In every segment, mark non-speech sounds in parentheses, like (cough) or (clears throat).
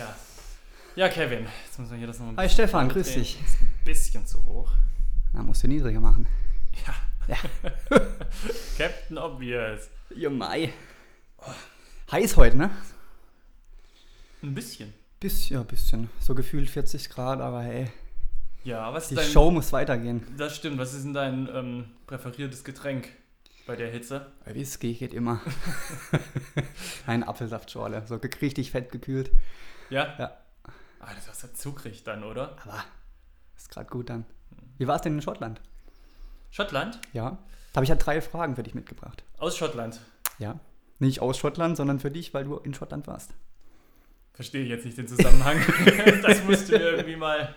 Ja. Ja, Kevin, jetzt muss man hier das noch ein Hi Stefan, grüß runterdrehen. dich. Ist ein bisschen zu hoch. Na, musst du niedriger machen. Ja. Ja. (laughs) Captain Obvious. Jo, Mai. Heiß heute, ne? Ein bisschen. Bisschen, ja, bisschen. So gefühlt 40 Grad, aber hey, Ja, was die ist dein... Show muss weitergehen. Das stimmt. Was ist denn dein ähm, präferiertes Getränk bei der Hitze? Whisky geht immer. (laughs) Ein Apfelsaftschorle, so richtig fett gekühlt. Ja? Ja. Ah, das ist ja zuckrig dann, oder? Aber ist gerade gut dann. Wie war es denn in Schottland? Schottland? Ja. Da habe ich ja drei Fragen für dich mitgebracht. Aus Schottland. Ja. Nicht aus Schottland, sondern für dich, weil du in Schottland warst. Verstehe ich jetzt nicht den Zusammenhang. (laughs) das musst du mir irgendwie mal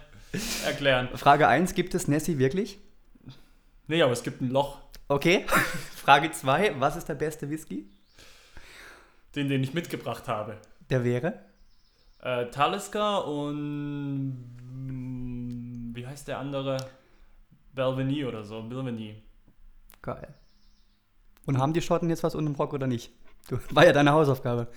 erklären. Frage 1, gibt es Nessie wirklich? Nee, aber es gibt ein Loch, Okay. (laughs) Frage 2, was ist der beste Whisky? den, den ich mitgebracht habe. Der wäre? Äh, Talisker und mm, wie heißt der andere? Belveny oder so. Belveny. Geil. Und haben die Schotten jetzt was unterm Rock oder nicht? Du, (laughs) war ja deine Hausaufgabe.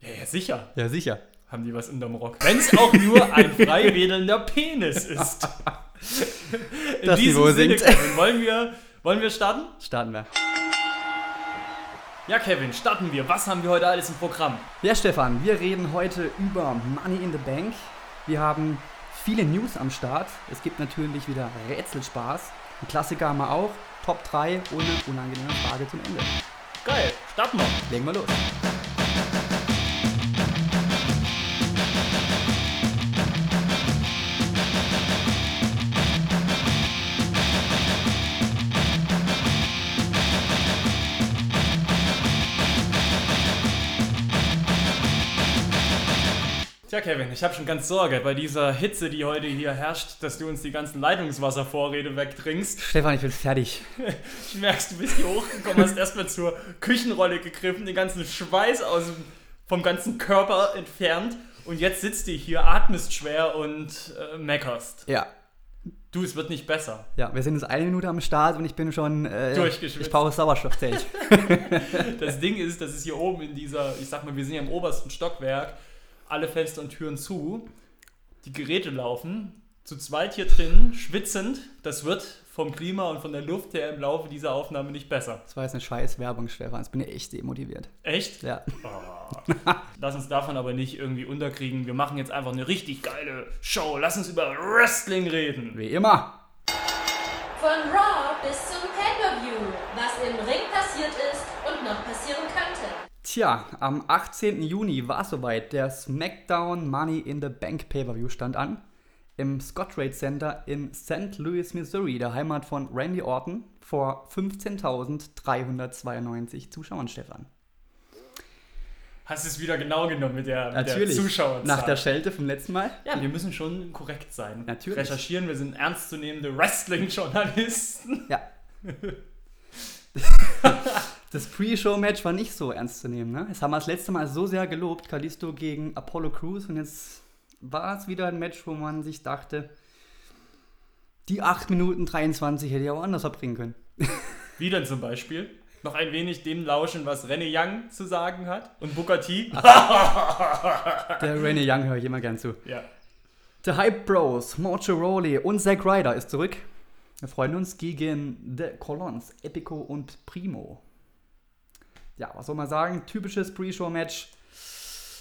Ja, ja, sicher Ja, sicher. haben die was unterm Rock. Wenn es auch nur ein frei wedelnder Penis ist. (laughs) In Das diesem Niveau Sinne. Kevin, wollen wir, wollen wir starten? Starten wir. Ja, Kevin, starten wir. Was haben wir heute alles im Programm? Ja, Stefan, wir reden heute über Money in the Bank. Wir haben viele News am Start. Es gibt natürlich wieder Rätselspaß. Ein Klassiker haben wir auch. Top 3 ohne unangenehme Frage zum Ende. Geil, starten wir. Legen wir los. Tja, Kevin, ich habe schon ganz Sorge bei dieser Hitze, die heute hier herrscht, dass du uns die ganzen Leitungswasservorräte wegtrinkst. Stefan, ich bin fertig. (laughs) Ich merkst, du bist hier hochgekommen, hast erstmal zur Küchenrolle gegriffen, den ganzen Schweiß aus dem, vom ganzen Körper entfernt und jetzt sitzt du hier, atmest schwer und äh, meckerst. Ja. Du, es wird nicht besser. Ja, wir sind jetzt eine Minute am Start und ich bin schon. Äh, Durchgeschwitzt. Ich brauche Sauerstoffzelt. (laughs) Das Ding ist, dass es hier oben in dieser, ich sag mal, wir sind ja im obersten Stockwerk, alle Fenster und Türen zu, die Geräte laufen, zu zweit hier drin, schwitzend. Das wird vom Klima und von der Luft her im Laufe dieser Aufnahme nicht besser. Das war jetzt eine scheiß Werbung, Stefan. Jetzt bin ich echt demotiviert. Echt? Ja. Oh. Lass uns davon aber nicht irgendwie unterkriegen. Wir machen jetzt einfach eine richtig geile Show. Lass uns über Wrestling reden. Wie immer. Von Raw bis zum Pay-Per-View, was im Ring passiert ist und noch passieren könnte. Tja, am 18. Juni war es soweit. Der SmackDown Money in the Bank Pay-Per-View stand an. Im Scottrade Center in St. Louis, Missouri, der Heimat von Randy Orton, vor 15.392 Zuschauern, Stefan. Hast es wieder genau genommen mit der, mit Natürlich. Zuschauerzahl. Nach der Schelte vom letzten Mal. ja, wir müssen schon korrekt sein. Natürlich. Recherchieren, wir sind ernstzunehmende Wrestling-Journalisten. Ja. (laughs) (laughs) Das Pre-Show-Match war nicht so ernst zu nehmen. Ne? Das haben wir das letzte Mal so sehr gelobt, Kalisto gegen Apollo Crews. Und jetzt war es wieder ein Match, wo man sich dachte, die 8 Minuten 23 hätte ich auch anders verbringen können. Wie denn zum Beispiel? Noch ein wenig dem lauschen, was René Young zu sagen hat. Und Booker T. (laughs) Der Renee Young höre ich immer gern zu. Ja. The Hype Bros, Mojo Rawley und Zack Ryder ist zurück. Wir freuen uns gegen The Colons, Epico und Primo. Ja, was soll man sagen? Typisches Pre-Show-Match.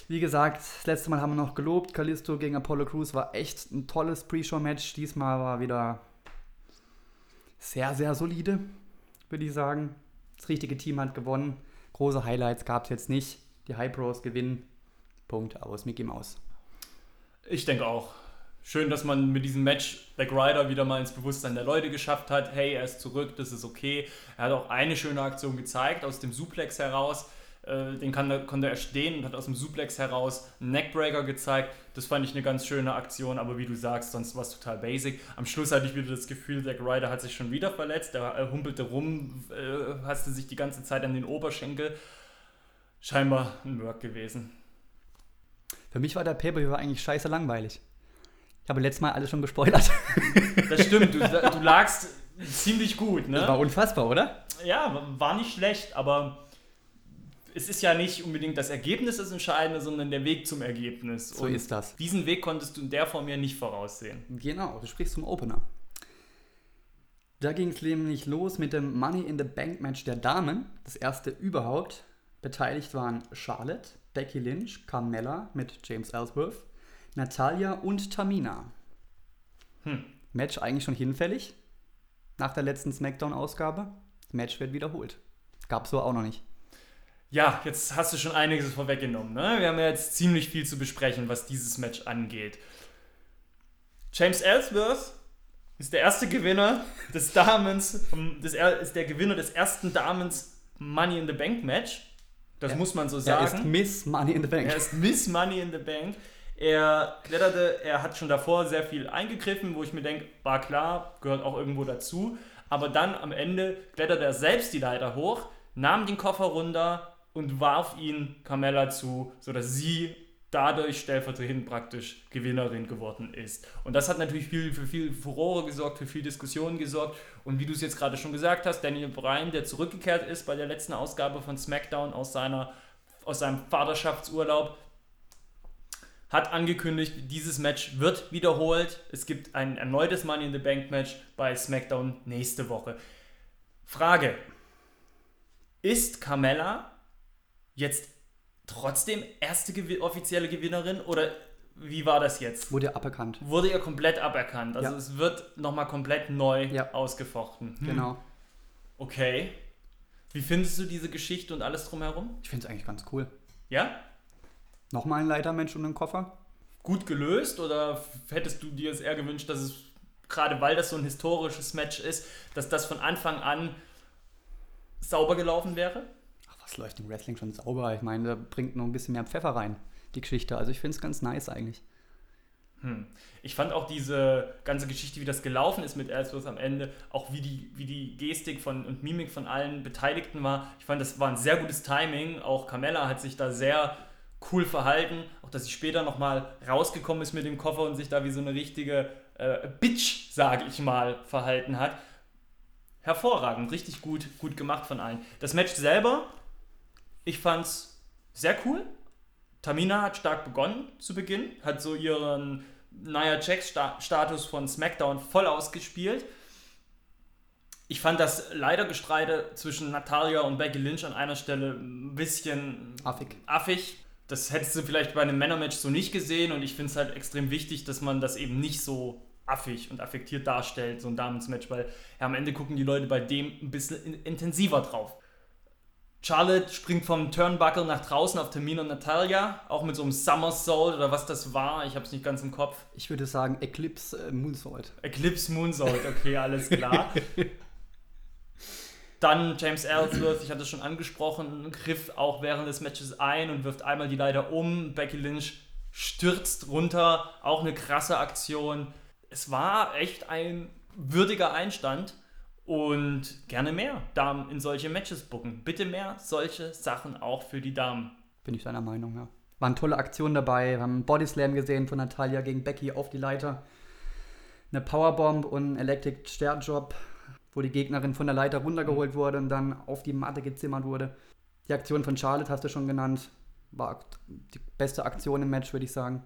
Wie gesagt, das letzte Mal haben wir noch gelobt. Kalisto gegen Apollo Crews war echt ein tolles Pre-Show-Match. Diesmal war wieder sehr, sehr solide, würde ich sagen. Das richtige Team hat gewonnen. Große Highlights gab es jetzt nicht. Die Hype Bros gewinnen. Punkt aus Mickey Mouse. Ich denke auch. Schön, dass man mit diesem Match Zack Ryder wieder mal ins Bewusstsein der Leute geschafft hat. Hey, er ist zurück, das ist okay. Er hat auch eine schöne Aktion gezeigt aus dem Suplex heraus. Äh, Den kann, konnte er stehen und hat aus dem Suplex heraus einen Neckbreaker gezeigt. Das fand ich eine ganz schöne Aktion, aber wie du sagst, sonst war es total basic. Am Schluss hatte ich wieder das Gefühl, Zack Ryder hat sich schon wieder verletzt. Er humpelte rum, äh, hasste sich die ganze Zeit an den Oberschenkel. Scheinbar ein Work gewesen. Für mich war der Pay-Per-View eigentlich scheiße langweilig. Ich habe letztes Mal alles schon gespoilert. (laughs) Das stimmt, du, du lagst ziemlich gut, ne? Das war unfassbar, oder? Ja, war nicht schlecht, aber es ist ja nicht unbedingt das Ergebnis das Entscheidende, sondern der Weg zum Ergebnis. So Und ist das. Diesen Weg konntest du in der Form ja nicht voraussehen. Genau, du sprichst zum Opener. Da ging es nämlich los mit dem Money in the Bank Match der Damen. Das erste überhaupt. Beteiligt waren Charlotte, Becky Lynch, Carmella mit James Ellsworth, Natalia und Tamina. Hm. Match eigentlich schon hinfällig. Nach der letzten SmackDown-Ausgabe. Match wird wiederholt. Gab so auch noch nicht. Ja, jetzt hast du schon einiges vorweggenommen. Ne? Wir haben ja jetzt ziemlich viel zu besprechen, was dieses Match angeht. James Ellsworth ist der erste Gewinner des Damens, des, er- ist der Gewinner des ersten Damens Money in the Bank Match. Das Er- muss man so Er sagen. ist Miss Money in the Bank. Er ist Miss Money in the Bank. Er kletterte, er hat schon davor sehr viel eingegriffen, wo ich mir denke, war klar, gehört auch irgendwo dazu. Aber dann am Ende kletterte er selbst die Leiter hoch, nahm den Koffer runter und warf ihn Carmella zu, sodass sie dadurch stellvertretend praktisch Gewinnerin geworden ist. Und das hat natürlich viel, für viel Furore gesorgt, für viel Diskussion gesorgt. Und wie du es jetzt gerade schon gesagt hast, Daniel Bryan, der zurückgekehrt ist bei der letzten Ausgabe von SmackDown aus, seiner, aus seinem Vaterschaftsurlaub, hat angekündigt, dieses Match wird wiederholt. Es gibt ein erneutes Money in the Bank Match bei SmackDown nächste Woche. Frage: Ist Carmella jetzt trotzdem erste gewi offizielle Gewinnerin oder wie war das jetzt? Wurde aberkannt. Wurde ihr komplett aberkannt? Also Ja. es wird nochmal komplett neu Ja. ausgefochten. Hm. Genau. Okay. Wie findest du diese Geschichte und alles drumherum? Ich finde es eigentlich ganz cool. Ja? Nochmal ein Leitermensch und ein Koffer. gut gelöst oder hättest du dir es eher gewünscht, dass es, gerade weil das so ein historisches Match ist, dass das von Anfang an sauber gelaufen wäre? Ach, was läuft im Wrestling schon sauber? Ich meine, da bringt noch ein bisschen mehr Pfeffer rein, die Geschichte. Also ich finde es ganz nice eigentlich. Hm. Ich fand auch diese ganze Geschichte, wie das gelaufen ist mit Ellsworth am Ende, auch wie die, wie die Gestik von, und Mimik von allen Beteiligten war. Ich fand, das war ein sehr gutes Timing. Auch Carmella hat sich da sehr cool verhalten. Auch, dass sie später nochmal rausgekommen ist mit dem Koffer und sich da wie so eine richtige äh, Bitch, sage ich mal, verhalten hat. Hervorragend, richtig gut, gut gemacht von allen. Das Match selber, ich fand's sehr cool. Tamina hat stark begonnen zu Beginn, hat so ihren Nia Jax-Status von SmackDown voll ausgespielt. Ich fand das Leidergestreite zwischen Natalia und Becky Lynch an einer Stelle ein bisschen Affig. affig. Das hättest du vielleicht bei einem Männermatch so nicht gesehen und ich finde es halt extrem wichtig, dass man das eben nicht so affig und affektiert darstellt, so ein Damensmatch, weil ja, am Ende gucken die Leute bei dem ein bisschen in intensiver drauf. Charlotte springt vom Turnbuckle nach draußen auf Tamina und Natalia, auch mit so einem Somersault oder was das war, ich habe es nicht ganz im Kopf. Ich würde sagen Eclipse äh, Moonsault. Eclipse Moonsault, okay, alles klar. (laughs) Dann James Ellsworth, ich hatte es schon angesprochen, griff auch während des Matches ein und wirft einmal die Leiter um. Becky Lynch stürzt runter, auch eine krasse Aktion. Es war echt ein würdiger Einstand und gerne mehr Damen in solche Matches bucken. Bitte mehr solche Sachen auch für die Damen. Bin ich deiner Meinung, ja. Waren tolle Aktionen dabei. Wir haben einen Bodyslam gesehen von Natalia gegen Becky auf die Leiter. Eine Powerbomb und einen Electric Stair Drop, wo die Gegnerin von der Leiter runtergeholt wurde und dann auf die Matte gezimmert wurde. Die Aktion von Charlotte hast du schon genannt. War die beste Aktion im Match, würde ich sagen.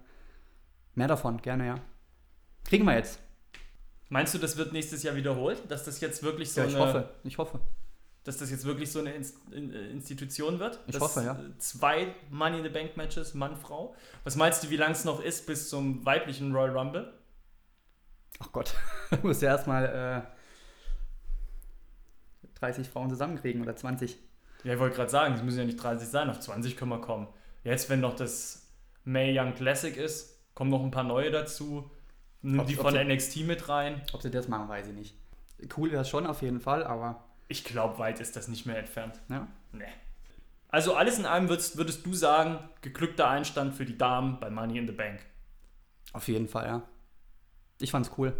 Mehr davon, gerne, ja. Kriegen wir jetzt. Meinst du, das wird nächstes Jahr wiederholt? Dass das jetzt wirklich so Ja, ich eine hoffe. Ich hoffe. dass das jetzt wirklich so eine Inst äh, Institution wird. Ich hoffe, ja. Zwei Money in the Bank Matches, Mann, Frau. Was meinst du, wie lang es noch ist bis zum weiblichen Royal Rumble? Ach Gott. (laughs) Du musst ja erstmal äh, 30 Frauen zusammenkriegen oder 20. Ja, ich wollte gerade sagen, es müssen ja nicht 30 sein, auf 20 können wir kommen. Jetzt, wenn noch das May Young Classic ist, kommen noch ein paar neue dazu. Nimm die von sie- NXT mit rein. Ob sie das machen, weiß ich nicht. Cool wäre es schon auf jeden Fall, aber Ich glaube, weit ist das nicht mehr entfernt. ja. Nee. Also alles in allem würdest, würdest du sagen, geglückter Einstand für die Damen bei Money in the Bank. Auf jeden Fall, ja. Ich fand's cool.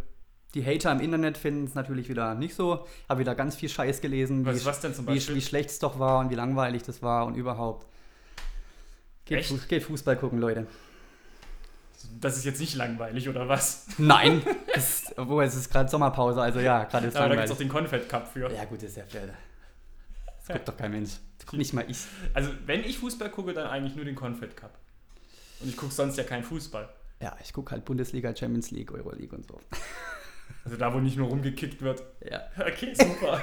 Die Hater im Internet finden es natürlich wieder nicht so. Habe wieder ganz viel Scheiß gelesen, Was, wie, was wie, wie schlecht es doch war und wie langweilig das war und überhaupt. Geht, Echt? Fu geht Fußball gucken, Leute. Das ist jetzt nicht langweilig, oder was? (laughs) Nein! das, obwohl es ist gerade Sommerpause, also ja, gerade ist Aber da gibt langweilig. es auch den Confed Cup für. ja, gut, ist ja fair. Das guckt doch kein Mensch. Das guckt nicht mal ich. Also, wenn ich Fußball gucke, dann eigentlich nur den Confed Cup. Und ich gucke sonst ja keinen Fußball. Ja, ich gucke halt Bundesliga, Champions League, Euroleague und so. Also da, wo nicht nur rumgekickt wird. Ja. (laughs) Okay, super.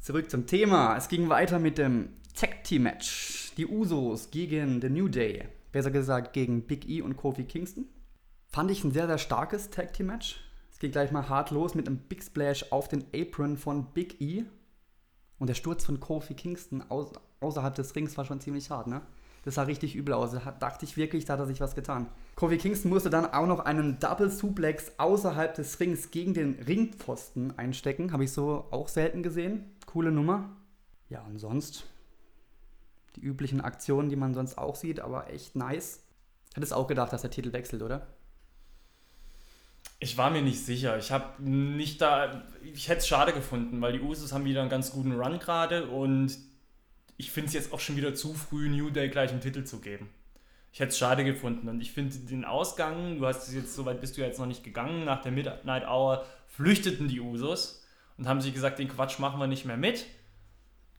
Zurück zum Thema. Es ging weiter mit dem Tag Team Match. Die Usos gegen The New Day. Besser gesagt gegen Big E und Kofi Kingston. Fand ich ein sehr, sehr starkes Tag Team Match. Es ging gleich mal hart los mit einem Big Splash auf den Apron von Big E. Und der Sturz von Kofi Kingston au außerhalb des Rings war schon ziemlich hart, ne? Das sah richtig übel aus. Da dachte ich wirklich, da hat er sich was getan. Kofi Kingston musste dann auch noch einen Double Suplex außerhalb des Rings gegen den Ringpfosten einstecken. Habe ich so auch selten gesehen. Coole Nummer. Ja, und sonst die üblichen Aktionen, die man sonst auch sieht, aber echt nice. Hättest auch gedacht, dass der Titel wechselt, oder? Ich war mir nicht sicher. Ich habe nicht da. Ich hätte es schade gefunden, weil die Usos haben wieder einen ganz guten Run gerade und ich finde es jetzt auch schon wieder zu früh, New Day gleich einen Titel zu geben. Ich hätte es schade gefunden und ich finde den Ausgang, du hast es jetzt, soweit bist du jetzt noch nicht gegangen, nach der Midnight Hour flüchteten die Usos und haben sich gesagt, den Quatsch machen wir nicht mehr mit.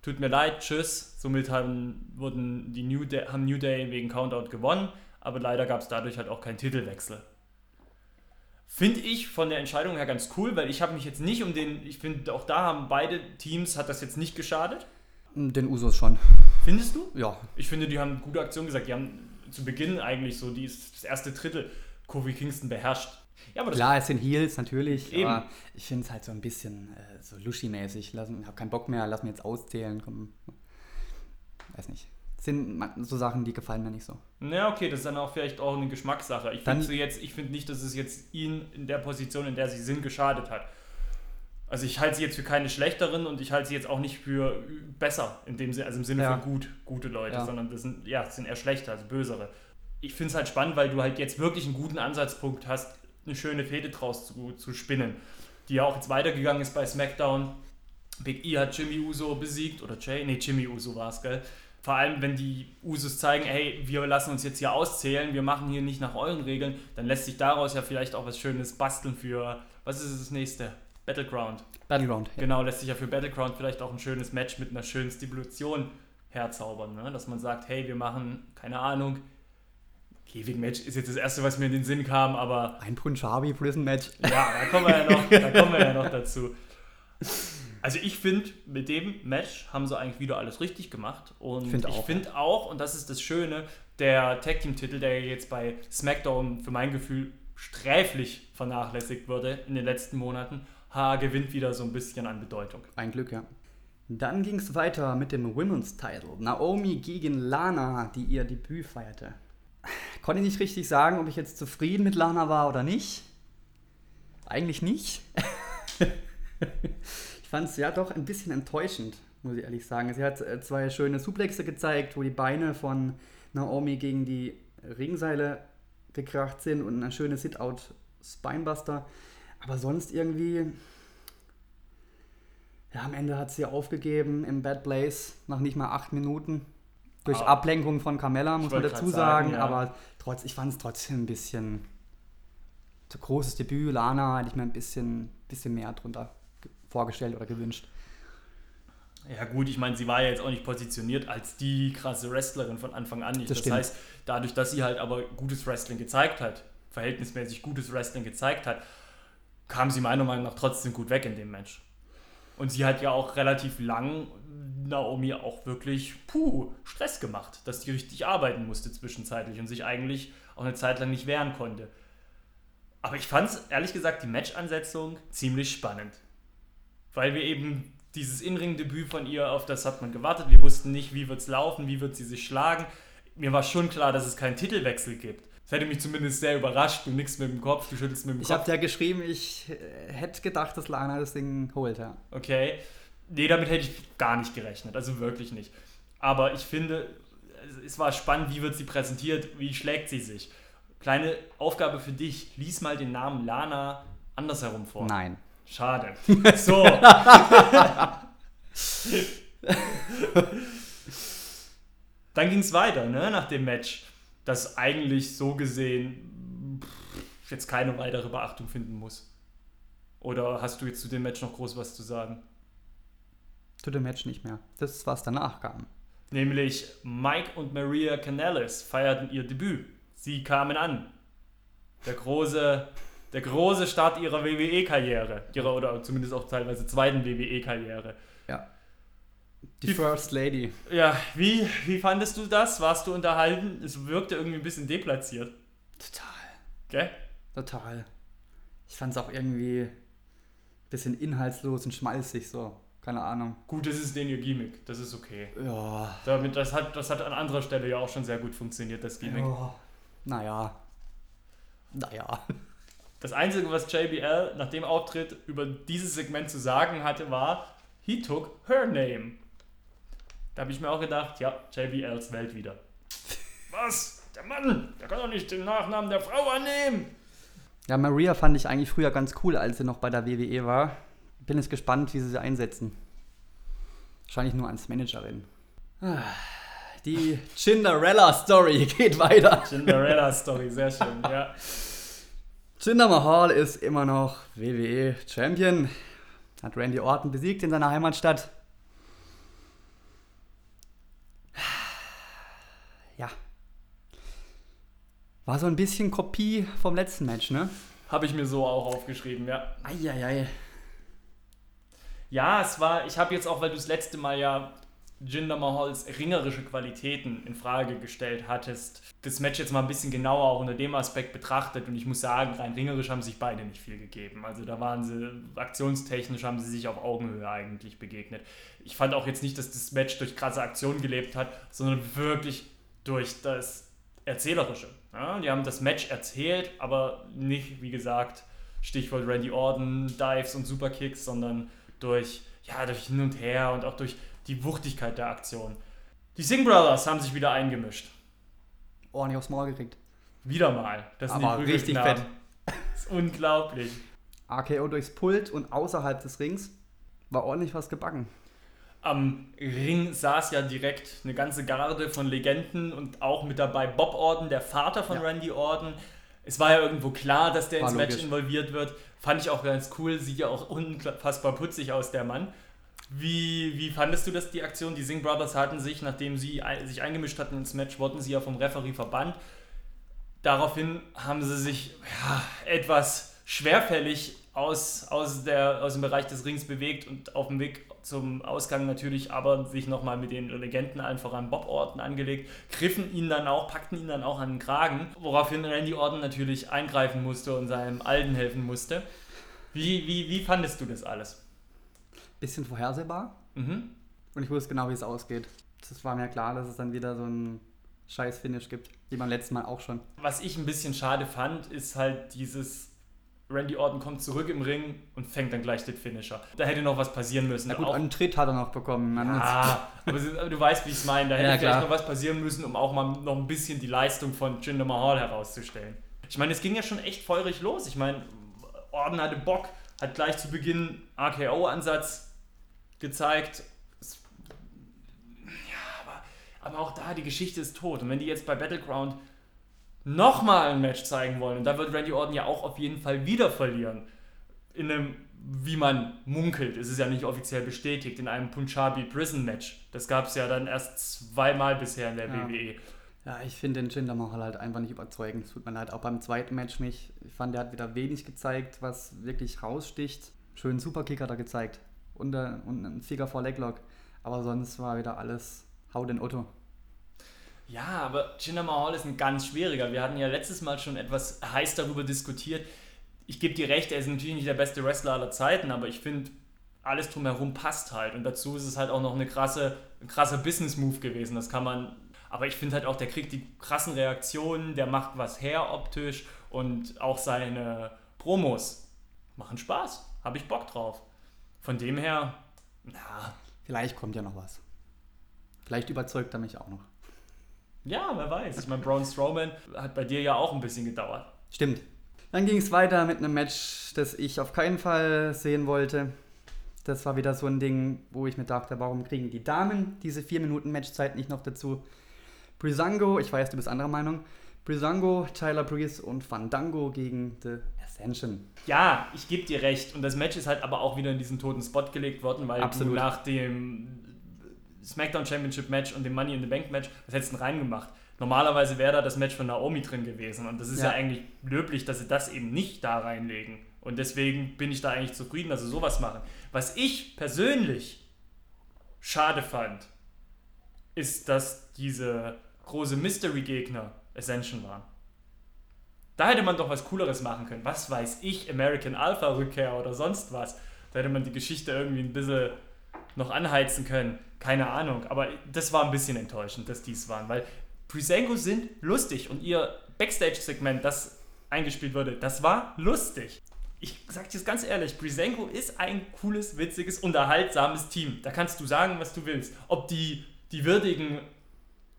Tut mir leid, tschüss. Somit haben, wurden die New Day, haben New Day wegen Countout gewonnen, aber leider gab es dadurch halt auch keinen Titelwechsel. Finde ich von der Entscheidung her ganz cool, weil ich habe mich jetzt nicht um den, ich finde auch da haben beide Teams, hat das jetzt nicht geschadet. Den Usos schon. Findest du? Ja. Ich finde, die haben gute Aktion gesagt. Die haben zu Beginn eigentlich so die, das erste Drittel Kofi Kingston beherrscht. Ja, aber Klar, es sind Heels natürlich, Eben. aber ich finde es halt so ein bisschen äh, so Luschi-mäßig. Ich habe keinen Bock mehr, lass mir jetzt auszählen. Komm. Weiß nicht sind so Sachen, die gefallen mir nicht so. Na, okay, das ist dann auch vielleicht auch eine Geschmackssache. Ich finde jetzt, ich finde nicht, dass es jetzt ihn in der Position, in der sie sind, geschadet hat. Also ich halte sie jetzt für keine schlechteren und ich halte sie jetzt auch nicht für besser, in dem Sinne, also im Sinne ja. von gut, gute Leute, ja. sondern das sind, ja, das sind eher schlechter, also bösere. Ich finde es halt spannend, weil du halt jetzt wirklich einen guten Ansatzpunkt hast, eine schöne Fehde draus zu, zu spinnen, die ja auch jetzt weitergegangen ist bei SmackDown. Big E hat Jimmy Uso besiegt, oder Jay, nee, Jimmy Uso war es, gell? vor allem wenn die Usus zeigen, hey, wir lassen uns jetzt hier auszählen, wir machen hier nicht nach euren Regeln, dann lässt sich daraus ja vielleicht auch was Schönes basteln für, was ist das nächste? Battleground. Battleground. Ja. Genau, lässt sich ja für Battleground vielleicht auch ein schönes Match mit einer schönen Stipulation herzaubern, ne? dass man sagt, hey, wir machen, keine Ahnung, Käfig-Match ist jetzt das erste, was mir in den Sinn kam, aber... Ein Punjabi-Prison-Match. Ja, da kommen wir ja noch, da kommen wir ja noch dazu. Also ich finde, mit dem Match haben sie eigentlich wieder alles richtig gemacht. Und find ich finde auch, und das ist das Schöne, der Tag Team-Titel, der jetzt bei SmackDown für mein Gefühl sträflich vernachlässigt wurde in den letzten Monaten, gewinnt wieder so ein bisschen an Bedeutung. Ein Glück, ja. Dann ging es weiter mit dem Women's Title. Naomi gegen Lana, die ihr Debüt feierte. Konnte ich nicht richtig sagen, ob ich jetzt zufrieden mit Lana war oder nicht. Eigentlich nicht. (laughs) Ich fand es ja doch ein bisschen enttäuschend, muss ich ehrlich sagen. Sie hat äh, zwei schöne Suplexe gezeigt, wo die Beine von Naomi gegen die Ringseile gekracht sind und eine schöne Sit-Out Spinebuster. Aber sonst irgendwie, ja, am Ende hat sie aufgegeben im Bad Blaze nach nicht mal acht Minuten. Durch aber Ablenkung von Carmella, muss man dazu sagen. sagen ja. Aber trotz, ich fand es trotzdem ein bisschen zu großes Debüt. Lana hätte ich mir ein bisschen, bisschen mehr drunter vorgestellt oder gewünscht. Ja gut, ich meine, sie war ja jetzt auch nicht positioniert als die krasse Wrestlerin von Anfang an nicht. Das, das heißt, dadurch, dass sie halt aber gutes Wrestling gezeigt hat, verhältnismäßig gutes Wrestling gezeigt hat, kam sie meiner Meinung nach trotzdem gut weg in dem Match. Und sie hat ja auch relativ lang Naomi auch wirklich puh, Stress gemacht, dass die richtig arbeiten musste zwischenzeitlich und sich eigentlich auch eine Zeit lang nicht wehren konnte. Aber ich fand es ehrlich gesagt die Match-Ansetzung ziemlich spannend weil wir eben dieses Inring-Debüt von ihr, auf das hat man gewartet. Wir wussten nicht, wie wird es laufen, wie wird sie sich schlagen. Mir war schon klar, dass es keinen Titelwechsel gibt. Das hätte mich zumindest sehr überrascht. Du nickst mit dem Kopf, du schüttelst mit dem ich Kopf. Ich habe ja geschrieben, ich äh, hätte gedacht, dass Lana das Ding holt, ja. Okay. Nee, damit hätte ich gar nicht gerechnet. Also wirklich nicht. Aber ich finde, es war spannend, wie wird sie präsentiert, wie schlägt sie sich. Kleine Aufgabe für dich. Lies mal den Namen Lana andersherum vor. Nein. Schade. (laughs) So. (laughs) Dann ging es weiter, ne, nach dem Match, das eigentlich so gesehen pff, jetzt keine weitere Beachtung finden muss. Oder hast du jetzt zu dem Match noch groß was zu sagen? Titelmatch nicht mehr. Das ist, was danach kam. Nämlich Mike und Maria Canellis feierten ihr Debüt. Sie kamen an. Der große, der große Start ihrer WWE-Karriere. Ihrer oder zumindest auch teilweise zweiten WWE-Karriere. Die, Die- First Lady. Ja, wie, wie fandest du das? Warst du unterhalten? Es wirkte irgendwie ein bisschen deplatziert. Total. Gell? Total. Ich fand es auch irgendwie ein bisschen inhaltslos und schmalzig so. Keine Ahnung. Gut, das ist denen ihr Gimmick. Das ist okay. Ja. Damit, das, hat, das hat an anderer Stelle ja auch schon sehr gut funktioniert, das Gimmick. ja. Naja. Naja. Das Einzige, was JBL nach dem Auftritt über dieses Segment zu sagen hatte, war, he took her name. Da habe ich mir auch gedacht, ja, JBLs Welt wieder. (laughs) Was? Der Mann, der kann doch nicht den Nachnamen der Frau annehmen. Ja, Maria fand ich eigentlich früher ganz cool, als sie noch bei der WWE war. Bin jetzt gespannt, wie sie sie einsetzen. Wahrscheinlich nur als Managerin. Ah, Die Cinderella-Story (laughs) geht weiter. Cinderella Story, sehr schön, (laughs) ja. Jinder Mahal ist immer noch WWE-Champion. Hat Randy Orton besiegt in seiner Heimatstadt. Ja. War so ein bisschen Kopie vom letzten Match, ne? Habe ich mir so auch aufgeschrieben, ja. Eieiei. Ja, es war, ich habe jetzt auch, weil du das letzte Mal ja Jinder Mahals ringerische Qualitäten in Frage gestellt hattest, das Match jetzt mal ein bisschen genauer auch unter dem Aspekt betrachtet und ich muss sagen, rein ringerisch haben sich beide nicht viel gegeben. Also da waren sie, aktionstechnisch haben sie sich auf Augenhöhe eigentlich begegnet. Ich fand auch jetzt nicht, dass das Match durch krasse Aktionen gelebt hat, sondern wirklich durch das Erzählerische. Ja, die haben das Match erzählt, aber nicht, wie gesagt, Stichwort Randy Orton, Dives und Superkicks, sondern durch, ja, durch hin und her und auch durch die Wuchtigkeit der Aktion. Die Singh Brothers haben sich wieder eingemischt. Ordentlich aufs Maul gekriegt. Wieder mal. Das sind Aber die richtig Prügelknaben. (laughs) Das ist unglaublich. RKO durchs Pult und außerhalb des Rings war ordentlich was gebacken. Am Ring saß ja direkt eine ganze Garde von Legenden und auch mit dabei Bob Orton, der Vater von Ja. Randy Orton. Es war ja irgendwo klar, dass der War ins Match logisch. involviert wird. Fand ich auch ganz cool. Sieht ja auch unfassbar putzig aus, der Mann. Wie, wie fandest du das, die Aktion? Die Singh Brothers hatten sich, nachdem sie sich eingemischt hatten ins Match, wurden sie ja vom Referee verbannt. Daraufhin haben sie sich ja, etwas schwerfällig aus, aus, der, aus dem Bereich des Rings bewegt und auf dem Weg zum Ausgang natürlich aber sich nochmal mit den Legenden allen voran Bob Orton angelegt, griffen ihn dann auch, packten ihn dann auch an den Kragen, woraufhin Randy Orton natürlich eingreifen musste und seinem Alten helfen musste. Wie, wie, wie fandest du das alles? Bisschen vorhersehbar. Mhm. Und ich wusste genau, wie es ausgeht. Es war mir klar, dass es dann wieder so ein scheiß Finish gibt. Wie beim letzten Mal auch schon. Was ich ein bisschen schade fand, ist halt dieses Randy Orton kommt zurück im Ring und fängt dann gleich den Finisher. Da hätte noch was passieren müssen. Na gut, Auch- einen Tritt hat er noch bekommen. Ah, aber du weißt, wie ich es meine. Da hätte Ja, vielleicht noch was passieren müssen, um auch mal noch ein bisschen die Leistung von Jinder Mahal herauszustellen. Ich meine, es ging ja schon echt feurig los. Ich meine, Orden hatte Bock, hat gleich zu Beginn RKO-Ansatz gezeigt. Es, ja, aber, aber auch da, die Geschichte ist tot. Und wenn die jetzt bei Battleground nochmal ein Match zeigen wollen, und da wird Randy Orton ja auch auf jeden Fall wieder verlieren, in einem, wie man munkelt, es ist ja nicht offiziell bestätigt, in einem Punjabi Prison Match. Das gab es ja dann erst zweimal bisher in der. Ja. WWE. Ja, ich finde den Jinder Mahal halt einfach nicht überzeugend. Es tut mir leid, auch beim zweiten Match nicht. Ich fand, der hat wieder wenig gezeigt, was wirklich raussticht. Schönen Superkick hat er gezeigt. Und, äh, und ein Figure vor Leglock. Aber sonst war wieder alles Hau den Otto. Ja, aber Jinder ist ein ganz schwieriger. Wir hatten ja letztes Mal schon etwas heiß darüber diskutiert. Ich gebe dir recht, er ist natürlich nicht der beste Wrestler aller Zeiten, aber ich finde, alles drumherum passt halt. Und dazu ist es halt auch noch eine krasse, ein krasser Business-Move gewesen. Das kann man. Aber ich finde halt auch, der kriegt die krassen Reaktionen, der macht was her optisch und auch seine Promos machen Spaß. Habe ich Bock drauf. Von dem her, na, Vielleicht kommt ja noch was. Vielleicht überzeugt er mich auch noch. Ja, wer weiß. Ich meine, Braun Strowman hat bei dir ja auch ein bisschen gedauert. Stimmt. Dann ging es weiter mit einem Match, das ich auf keinen Fall sehen wollte. Das war wieder so ein Ding, wo ich mir dachte, warum kriegen die Damen diese 4 Minuten Matchzeit nicht noch dazu? Brisango, ich weiß, du bist anderer Meinung. Breezango, Tyler Breeze und Fandango gegen The Ascension. Ja, ich gebe dir recht. Und das Match ist halt aber auch wieder in diesen toten Spot gelegt worden, weil Absolut. du nach dem SmackDown Championship Match und dem Money in the Bank Match, was hättest du denn reingemacht? Normalerweise wäre da das Match von Naomi drin gewesen. Und das ist ja, Ja. eigentlich löblich, dass sie das eben nicht da reinlegen. Und deswegen bin ich da eigentlich zufrieden, dass sie sowas machen. Was ich persönlich schade fand, ist, dass diese große Mystery-Gegner Ascension waren. Da hätte man doch was Cooleres machen können. Was weiß ich, American Alpha Rückkehr oder sonst was. Da hätte man die Geschichte irgendwie ein bisschen noch anheizen können. Keine Ahnung. Aber das war ein bisschen enttäuschend, dass dies waren. Weil Prisengo sind lustig und ihr Backstage-Segment, das eingespielt wurde, das war lustig. Ich sag dir das ganz ehrlich, Prisenko ist ein cooles, witziges, unterhaltsames Team. Da kannst du sagen, was du willst. Ob die die würdigen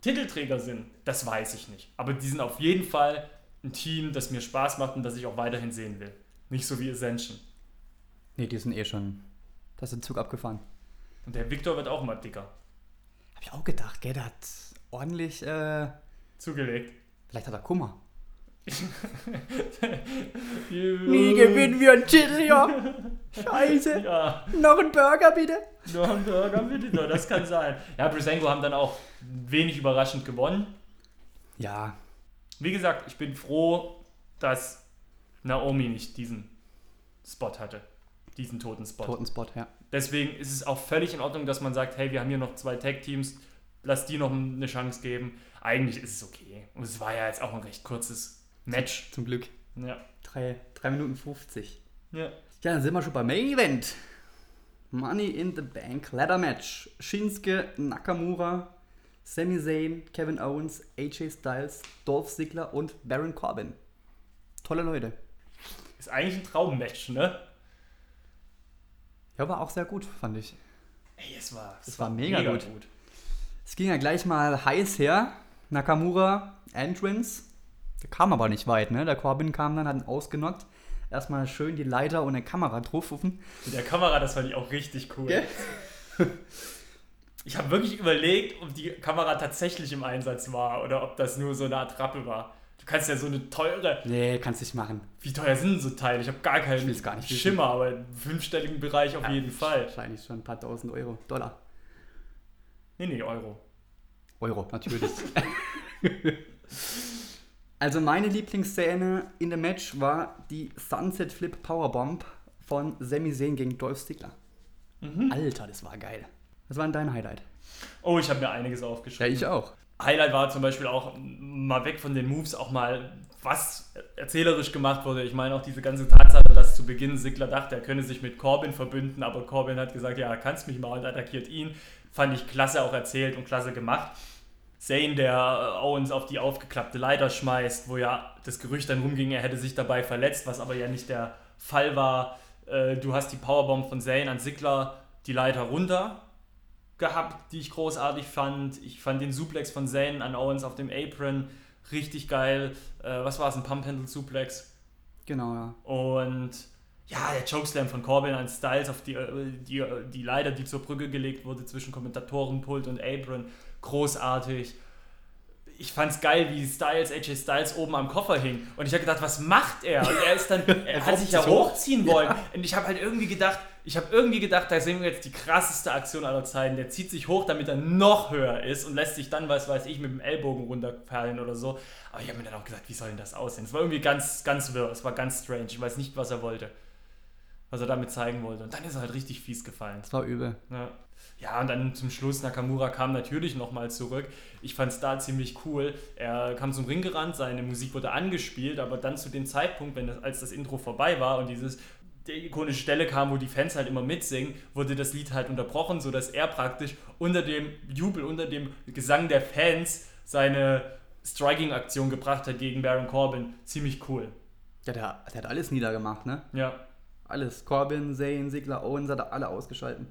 Titelträger sind, das weiß ich nicht. Aber die sind auf jeden Fall ein Team, das mir Spaß macht und das ich auch weiterhin sehen will. Nicht so wie Ascension. Nee, die sind eh schon. Das ist ein Zug abgefahren. Und der Victor wird auch mal dicker. Hab ich auch gedacht, gell, der hat ordentlich, äh, Zugelegt. vielleicht hat er Kummer. (laughs) Nie wir einen Titel, ja. Scheiße. Ja, Noch ein Burger, bitte. nur ein Burger bitte. nur, Das kann sein. Ja, Brisengo haben dann auch wenig überraschend gewonnen. Ja, Wie gesagt, ich bin froh, dass Naomi nicht diesen Spot hatte. Diesen toten Spot. Totenspot, ja. Deswegen ist es auch völlig in Ordnung, dass man sagt, hey, wir haben hier noch zwei Tag-Teams, lass die noch eine Chance geben. Eigentlich ist es okay. Und es war ja jetzt auch ein recht kurzes Match. Zum Glück. Ja. 3, Minuten 50. ja. Ja, dann sind wir schon beim Main Event. Money in the Bank Ladder Match. Shinsuke Nakamura, Sami Zayn, Kevin Owens, AJ Styles, Dolph Ziggler und Baron Corbin. Tolle Leute. Ist eigentlich ein Traummatch, ne? Ja, war auch sehr gut, fand ich. Ey, es war, es Es war mega gut. Es ging ja gleich mal heiß her. Nakamura, Entrance. Der kam aber nicht weit, ne? Der Corbin kam dann, hat ihn ausgenockt. Erstmal schön die Leiter und eine Kamera draufrufen. Mit der Kamera, das fand ich auch richtig cool. Gell? (laughs) Ich habe wirklich überlegt, ob die Kamera tatsächlich im Einsatz war oder ob das nur so eine Attrappe war. Du kannst ja so eine teure. Nee, kannst nicht machen. Wie teuer sind denn so Teile? Ich habe gar keinen Ich gar nicht wissen. Schimmer, aber im fünfstelligen Bereich auf Ja, jeden Fall. Wahrscheinlich schon ein paar tausend Euro. Dollar. Nee, nee, Euro. Euro, natürlich. (laughs) also meine Lieblingsszene in dem Match war die Sunset Flip Powerbomb von Sami Zayn gegen Dolph Ziggler. Mhm. Alter, das war geil. Was war denn dein Highlight? Oh, ich habe mir einiges aufgeschrieben. auch. Highlight war zum Beispiel auch mal weg von den Moves auch mal, was erzählerisch gemacht wurde. Ich meine auch diese ganze Tatsache, dass zu Beginn Sigler dachte, er könne sich mit Corbin verbünden, aber Corbin hat gesagt, ja, kannst mich mal und attackiert ihn. Fand ich klasse auch erzählt und klasse gemacht. Zane, der Owens auf die aufgeklappte Leiter schmeißt, wo ja das Gerücht dann rumging, er hätte sich dabei verletzt, was aber ja nicht der Fall war. Äh, Du hast die Powerbomb von Zane an Sigler die Leiter runter gehabt, die ich großartig fand. Ich fand den Suplex von Zane an Owens auf dem Apron richtig geil. Äh, was war es, ein Pump-Handle-Suplex? Genau, ja. Und ja, der Chokeslam von Corbin an Styles auf die, äh, die, die Leiter, die zur Brücke gelegt wurde zwischen Kommentatorenpult und Apron, großartig. Ich fand's geil, wie Styles, AJ Styles oben am Koffer hing. Und ich habe gedacht, was macht er? Und er ist dann, (laughs) er hat sich ja hochziehen wollen. Und ich habe halt irgendwie gedacht, ich habe irgendwie gedacht, da sehen wir jetzt die krasseste Aktion aller Zeiten. Der zieht sich hoch, damit er noch höher ist und lässt sich dann, was weiß ich, mit dem Ellbogen runterperlen oder so. Aber ich habe mir dann auch gesagt, wie soll denn das aussehen? Es war irgendwie ganz, ganz wirr, es war ganz strange. Ich weiß nicht, was er wollte. Was er damit zeigen wollte. Und dann ist er halt richtig fies gefallen. Das war übel. Ja. ja, und dann zum Schluss, Nakamura kam natürlich nochmal zurück. Ich fand es da ziemlich cool. Er kam zum Ring gerannt, seine Musik wurde angespielt, aber dann zu dem Zeitpunkt, wenn das, als das Intro vorbei war und dieses die ikonische Stelle kam, wo die Fans halt immer mitsingen, wurde das Lied halt unterbrochen, sodass er praktisch unter dem Jubel, unter dem Gesang der Fans seine Striking-Aktion gebracht hat gegen Baron Corbin. Ziemlich cool. Ja, der, der hat alles niedergemacht, ne? Ja. Alles. Corbin, Zayn, Sigler, Owens hat er alle ausgeschalten.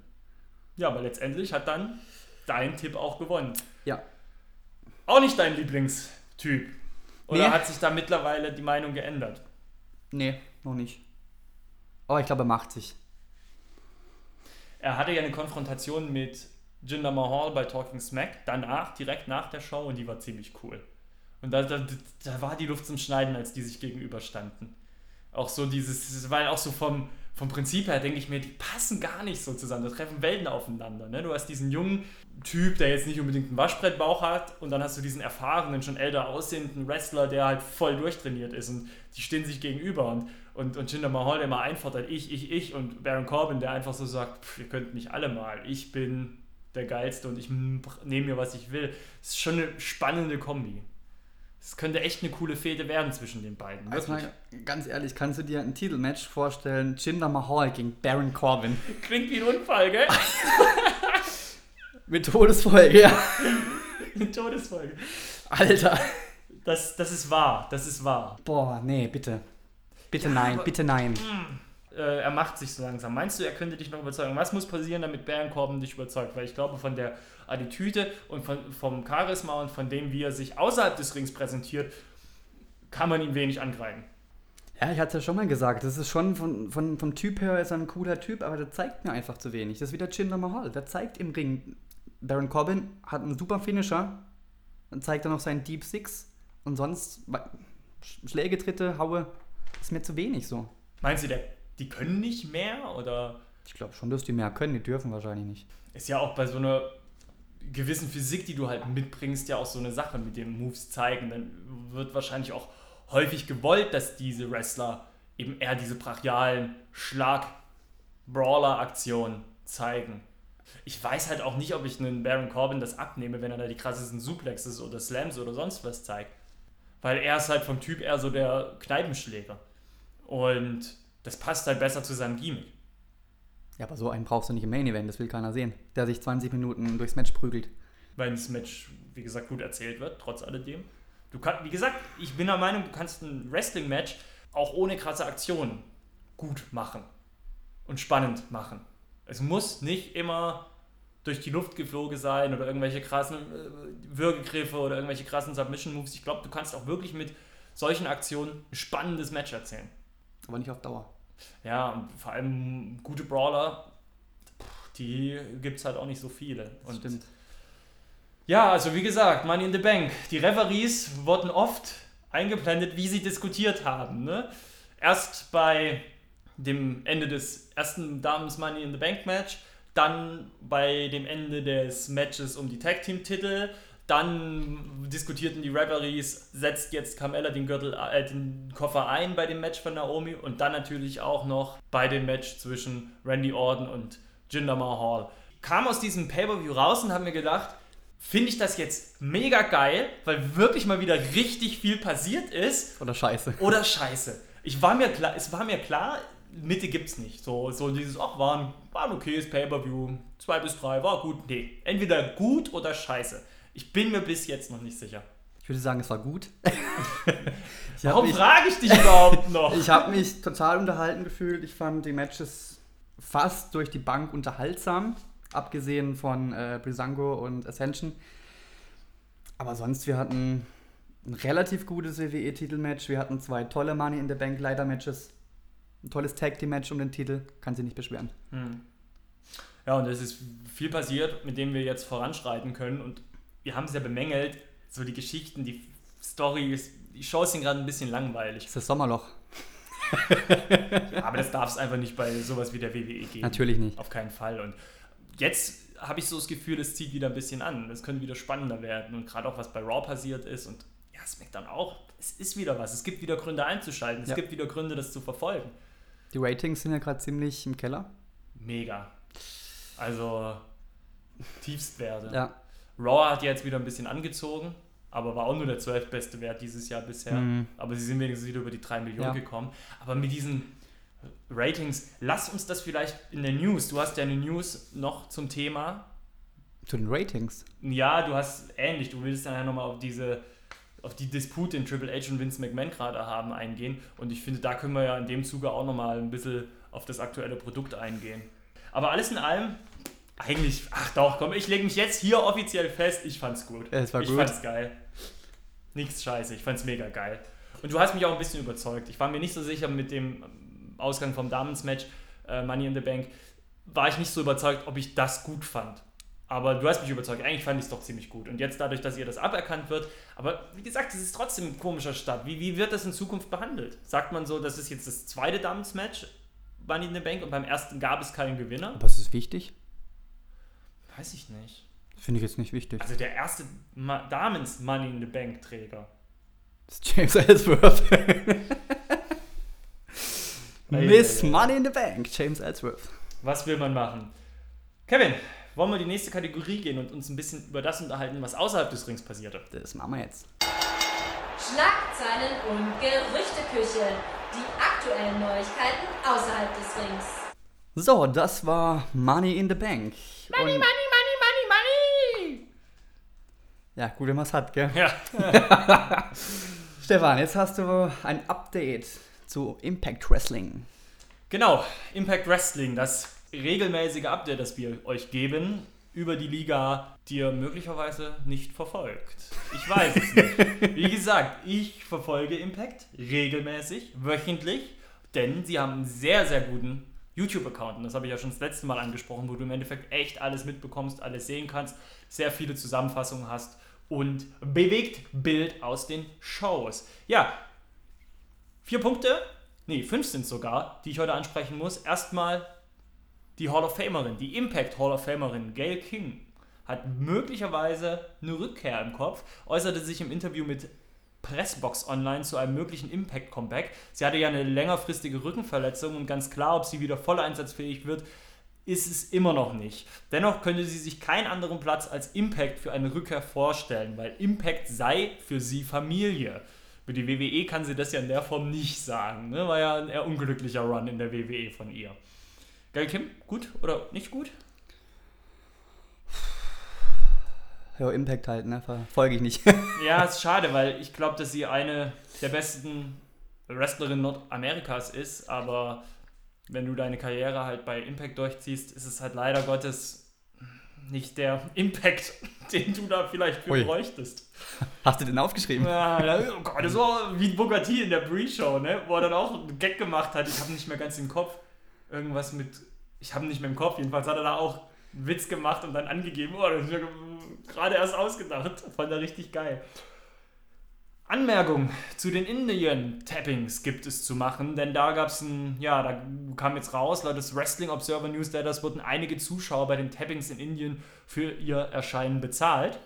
Ja, aber letztendlich hat dann dein Tipp auch gewonnen. Ja. Auch nicht dein Lieblingstyp. Oder Nee. hat sich da mittlerweile die Meinung geändert? Nee, noch nicht. Aber ich glaube, er macht sich. Er hatte ja eine Konfrontation mit Jinder Mahal bei Talking Smack, danach, direkt nach der Show, und die war ziemlich cool. Und da, da, da war die Luft zum Schneiden, als die sich gegenüberstanden. Auch so dieses, weil auch so vom, vom Prinzip her denke ich mir, die passen gar nicht so zusammen. Da treffen Welten aufeinander. Ne? Du hast diesen jungen Typ, der jetzt nicht unbedingt einen Waschbrettbauch hat, und dann hast du diesen erfahrenen, schon älter aussehenden Wrestler, der halt voll durchtrainiert ist. Und die stehen sich gegenüber. Und, und, und Jinder Mahal, der immer einfordert, ich, ich, ich. Und Baron Corbin, der einfach so sagt, pff, ihr könnt mich alle mal. Ich bin der Geilste und ich nehme mir, was ich will. Das ist schon eine spannende Kombi. Es könnte echt eine coole Fehde werden zwischen den beiden. Also mal ganz ehrlich, kannst du dir ein Titelmatch vorstellen? Jinder Mahal gegen Baron Corbin. (laughs) Klingt wie ein Unfall, gell? (laughs) Mit Todesfolge, ja. (laughs) Eine Todesfolge. Alter. Das, das ist wahr, das ist wahr. Boah, nee, bitte. Bitte Ja, nein, bitte nein. Äh, er macht sich so langsam. Meinst du, er könnte dich noch überzeugen? Was muss passieren, damit Baron Corbin dich überzeugt? Weil ich glaube, von der Attitüde und von, vom Charisma und von dem, wie er sich außerhalb des Rings präsentiert, kann man ihm wenig angreifen. Ja, ich hatte es ja schon mal gesagt, das ist schon von, von, vom Typ her ist er ein cooler Typ, aber der zeigt mir einfach zu wenig. Das ist wieder Jinder Mahal, der zeigt im Ring. Baron Corbin hat einen super Finisher, dann zeigt er noch seinen Deep Six und sonst Schläge, Tritte, Haue, ist mir zu wenig so. Meinst du, der, die können nicht mehr? Oder Ich glaube schon, dass die mehr können, die dürfen wahrscheinlich nicht. ist ja auch bei so einer gewissen Physik, die du halt mitbringst, ja auch so eine Sache mit dem Moves zeigen. Dann wird wahrscheinlich auch häufig gewollt, dass diese Wrestler eben eher diese brachialen Schlag-Brawler-Aktionen zeigen. Ich weiß halt auch nicht, ob ich einen Baron Corbin das abnehme, wenn er da die krassesten Suplexes oder Slams oder sonst was zeigt. Weil er ist halt vom Typ eher so der Kneipenschläger. Und das passt halt besser zu seinem Gimmick. Ja, aber so einen brauchst du nicht im Main Event, das will keiner sehen. Der sich 20 Minuten durchs Match prügelt. wenn das Match, wie gesagt, gut erzählt wird, trotz alledem. Du kannst, wie gesagt, ich bin der Meinung, du kannst ein Wrestling-Match auch ohne krasse Aktionen gut machen und spannend machen. Es muss nicht immer durch die Luft geflogen sein oder irgendwelche krassen äh, Würgegriffe oder irgendwelche krassen Submission-Moves. Ich glaube, du kannst auch wirklich mit solchen Aktionen ein spannendes Match erzählen. Aber nicht auf Dauer. Ja, und vor allem gute Brawler, die gibt es halt auch nicht so viele. Das Und stimmt. ja, also wie gesagt, Money in the Bank. Die Referees wurden oft eingeblendet, wie sie diskutiert haben. Ne? Erst bei dem Ende des ersten Damens Money in the Bank Match, dann bei dem Ende des Matches um die Tag Team Titel, dann diskutierten die Referees, setzt jetzt Carmella den Gürtel, äh, den Koffer ein bei dem Match von Naomi und dann natürlich auch noch bei dem Match zwischen Randy Orton und Jinder Mahal. Kam aus diesem Pay-Per-View raus und habe mir gedacht, finde ich das jetzt mega geil, weil wirklich mal wieder richtig viel passiert ist Oder scheiße. oder scheiße. Ich war mir klar, es war mir klar, Mitte gibt's nicht. So, so dieses, ach, war ein, war ein okayes Pay-Per-View, 2 bis 3, war gut. Nee, entweder gut oder scheiße. Ich bin mir bis jetzt noch nicht sicher. Ich würde sagen, es war gut. (laughs) habe Warum mich, frage ich dich überhaupt noch? ich hab mich total unterhalten gefühlt. Ich fand die Matches fast durch die Bank unterhaltsam. Abgesehen von äh, Brisango und Ascension. Aber sonst, wir hatten ein relativ gutes WWE-Titelmatch. Wir hatten zwei tolle Money in the Bank Leiter-Matches. Ein tolles Tag-Team-Match um den Titel. Kann sich nicht beschweren. Hm. Ja, und es ist viel passiert, mit dem wir jetzt voranschreiten können. Und wir haben es ja bemängelt, so die Geschichten, die Stories, die Shows sind gerade ein bisschen langweilig. Das ist das Sommerloch. Aber das darf es einfach nicht bei sowas wie der WWE geben. Natürlich nicht. Auf keinen Fall. Und jetzt habe ich so das Gefühl, es zieht wieder ein bisschen an. Es könnte wieder spannender werden. Und gerade auch, was bei Raw passiert ist und ja, SmackDown auch. Es ist wieder was. Es gibt wieder Gründe einzuschalten. Es Ja. gibt wieder Gründe, das zu verfolgen. Die Ratings sind ja gerade ziemlich im Keller. Mega. Also Tiefstwerte. Ja. Raw hat jetzt wieder ein bisschen angezogen, aber war auch nur der 12. beste Wert dieses Jahr bisher. Mhm. Aber sie sind wenigstens wieder über die 3 Millionen Ja. gekommen. Aber mit diesen Ratings, lass uns das vielleicht in der News. Du hast ja eine News noch zum Thema. Zu den Ratings. Ja, du hast ähnlich. Du willst dann ja nochmal auf diese auf die Dispute, den Triple H und Vince McMahon gerade haben, eingehen. Und ich finde, da können wir ja in dem Zuge auch nochmal ein bisschen auf das aktuelle Produkt eingehen. Aber alles in allem, eigentlich, ach doch, komm, ich lege mich jetzt hier offiziell fest, ich fand's gut. Es war ich gut. fand's geil. Nichts scheiße, ich fand's mega geil. Und du hast mich auch ein bisschen überzeugt. Ich war mir nicht so sicher mit dem Ausgang vom Damensmatch, äh, Money in the Bank, war ich nicht so überzeugt, ob ich das gut fand. Aber du hast mich überzeugt. Eigentlich fand ich es doch ziemlich gut. Und jetzt dadurch, dass ihr das aberkannt wird. Aber wie gesagt, es ist trotzdem ein komischer Start. Wie, wie wird das in Zukunft behandelt? Sagt man so, das ist jetzt das zweite Damen-Match, Money in the Bank, und beim ersten gab es keinen Gewinner? Aber es ist wichtig? Weiß ich nicht. Finde ich jetzt nicht wichtig. Also der erste Ma Damens Money in the Bank Träger. Das ist James Ellsworth. (laughs) Miss. Money in the Bank, James Ellsworth. Was will man machen? Kevin, wollen wir in die nächste Kategorie gehen und uns ein bisschen über das unterhalten, was außerhalb des Rings passierte? Das machen wir jetzt. Schlagzeilen und Gerüchteküche. Die aktuellen Neuigkeiten außerhalb des Rings. So, das war Money in the Bank. Money, Money, money, money, money! Ja, gut, wenn man es hat, gell? Ja, (laughs) Stefan, jetzt hast du ein Update zu Impact Wrestling. genau. Impact Wrestling, das regelmäßige Update, das wir euch geben über die Liga, die ihr möglicherweise nicht verfolgt. Ich weiß es nicht. (laughs) Wie gesagt, ich verfolge Impact regelmäßig, wöchentlich, denn sie haben einen sehr, sehr guten YouTube-Account. Und das habe ich ja schon das letzte Mal angesprochen, wo du im Endeffekt echt alles mitbekommst, alles sehen kannst, sehr viele Zusammenfassungen hast und bewegt Bild aus den Shows. Ja, vier Punkte, nee, fünf sind sogar, die ich heute ansprechen muss. Erstmal die Hall of Famerin, die Impact Hall of Famerin Gail King hat möglicherweise eine Rückkehr im Kopf, äußerte sich im Interview mit Pressbox Online zu einem möglichen Impact Comeback. Sie hatte ja eine längerfristige Rückenverletzung und ganz klar, ob sie wieder voll einsatzfähig wird, ist es immer noch nicht. Dennoch könnte sie sich keinen anderen Platz als Impact für eine Rückkehr vorstellen, weil Impact sei für sie Familie. Für die WWE kann sie das ja in der Form nicht sagen. Ne? War ja ein eher unglücklicher Run in der WWE von ihr. Geil Kim, gut oder nicht gut? Ja, Impact halt, ne? Verfolge ich nicht. (laughs) Ja, ist schade, weil ich glaube, dass sie eine der besten Wrestlerinnen Nordamerikas ist, aber wenn du deine Karriere halt bei Impact durchziehst, ist es halt leider Gottes nicht der (laughs) Impact, den du da vielleicht für Ui. bräuchtest. Hast du den aufgeschrieben? Ja, oh Gott, das war wie T in der Pre-Show, ne? wo er dann auch einen Gag gemacht hat. Ich habe nicht mehr ganz im Kopf. Irgendwas mit, ich habe nicht mehr im Kopf. Jedenfalls hat er da auch einen Witz gemacht und dann angegeben. Oh, das ist mir gerade erst ausgedacht. Fand er richtig geil. Anmerkung zu den Indian-Tappings gibt es zu machen, denn da gab es ein, ja, da kam jetzt raus, laut des Wrestling Observer Newsletters wurden einige Zuschauer bei den Tappings in Indien für ihr Erscheinen bezahlt.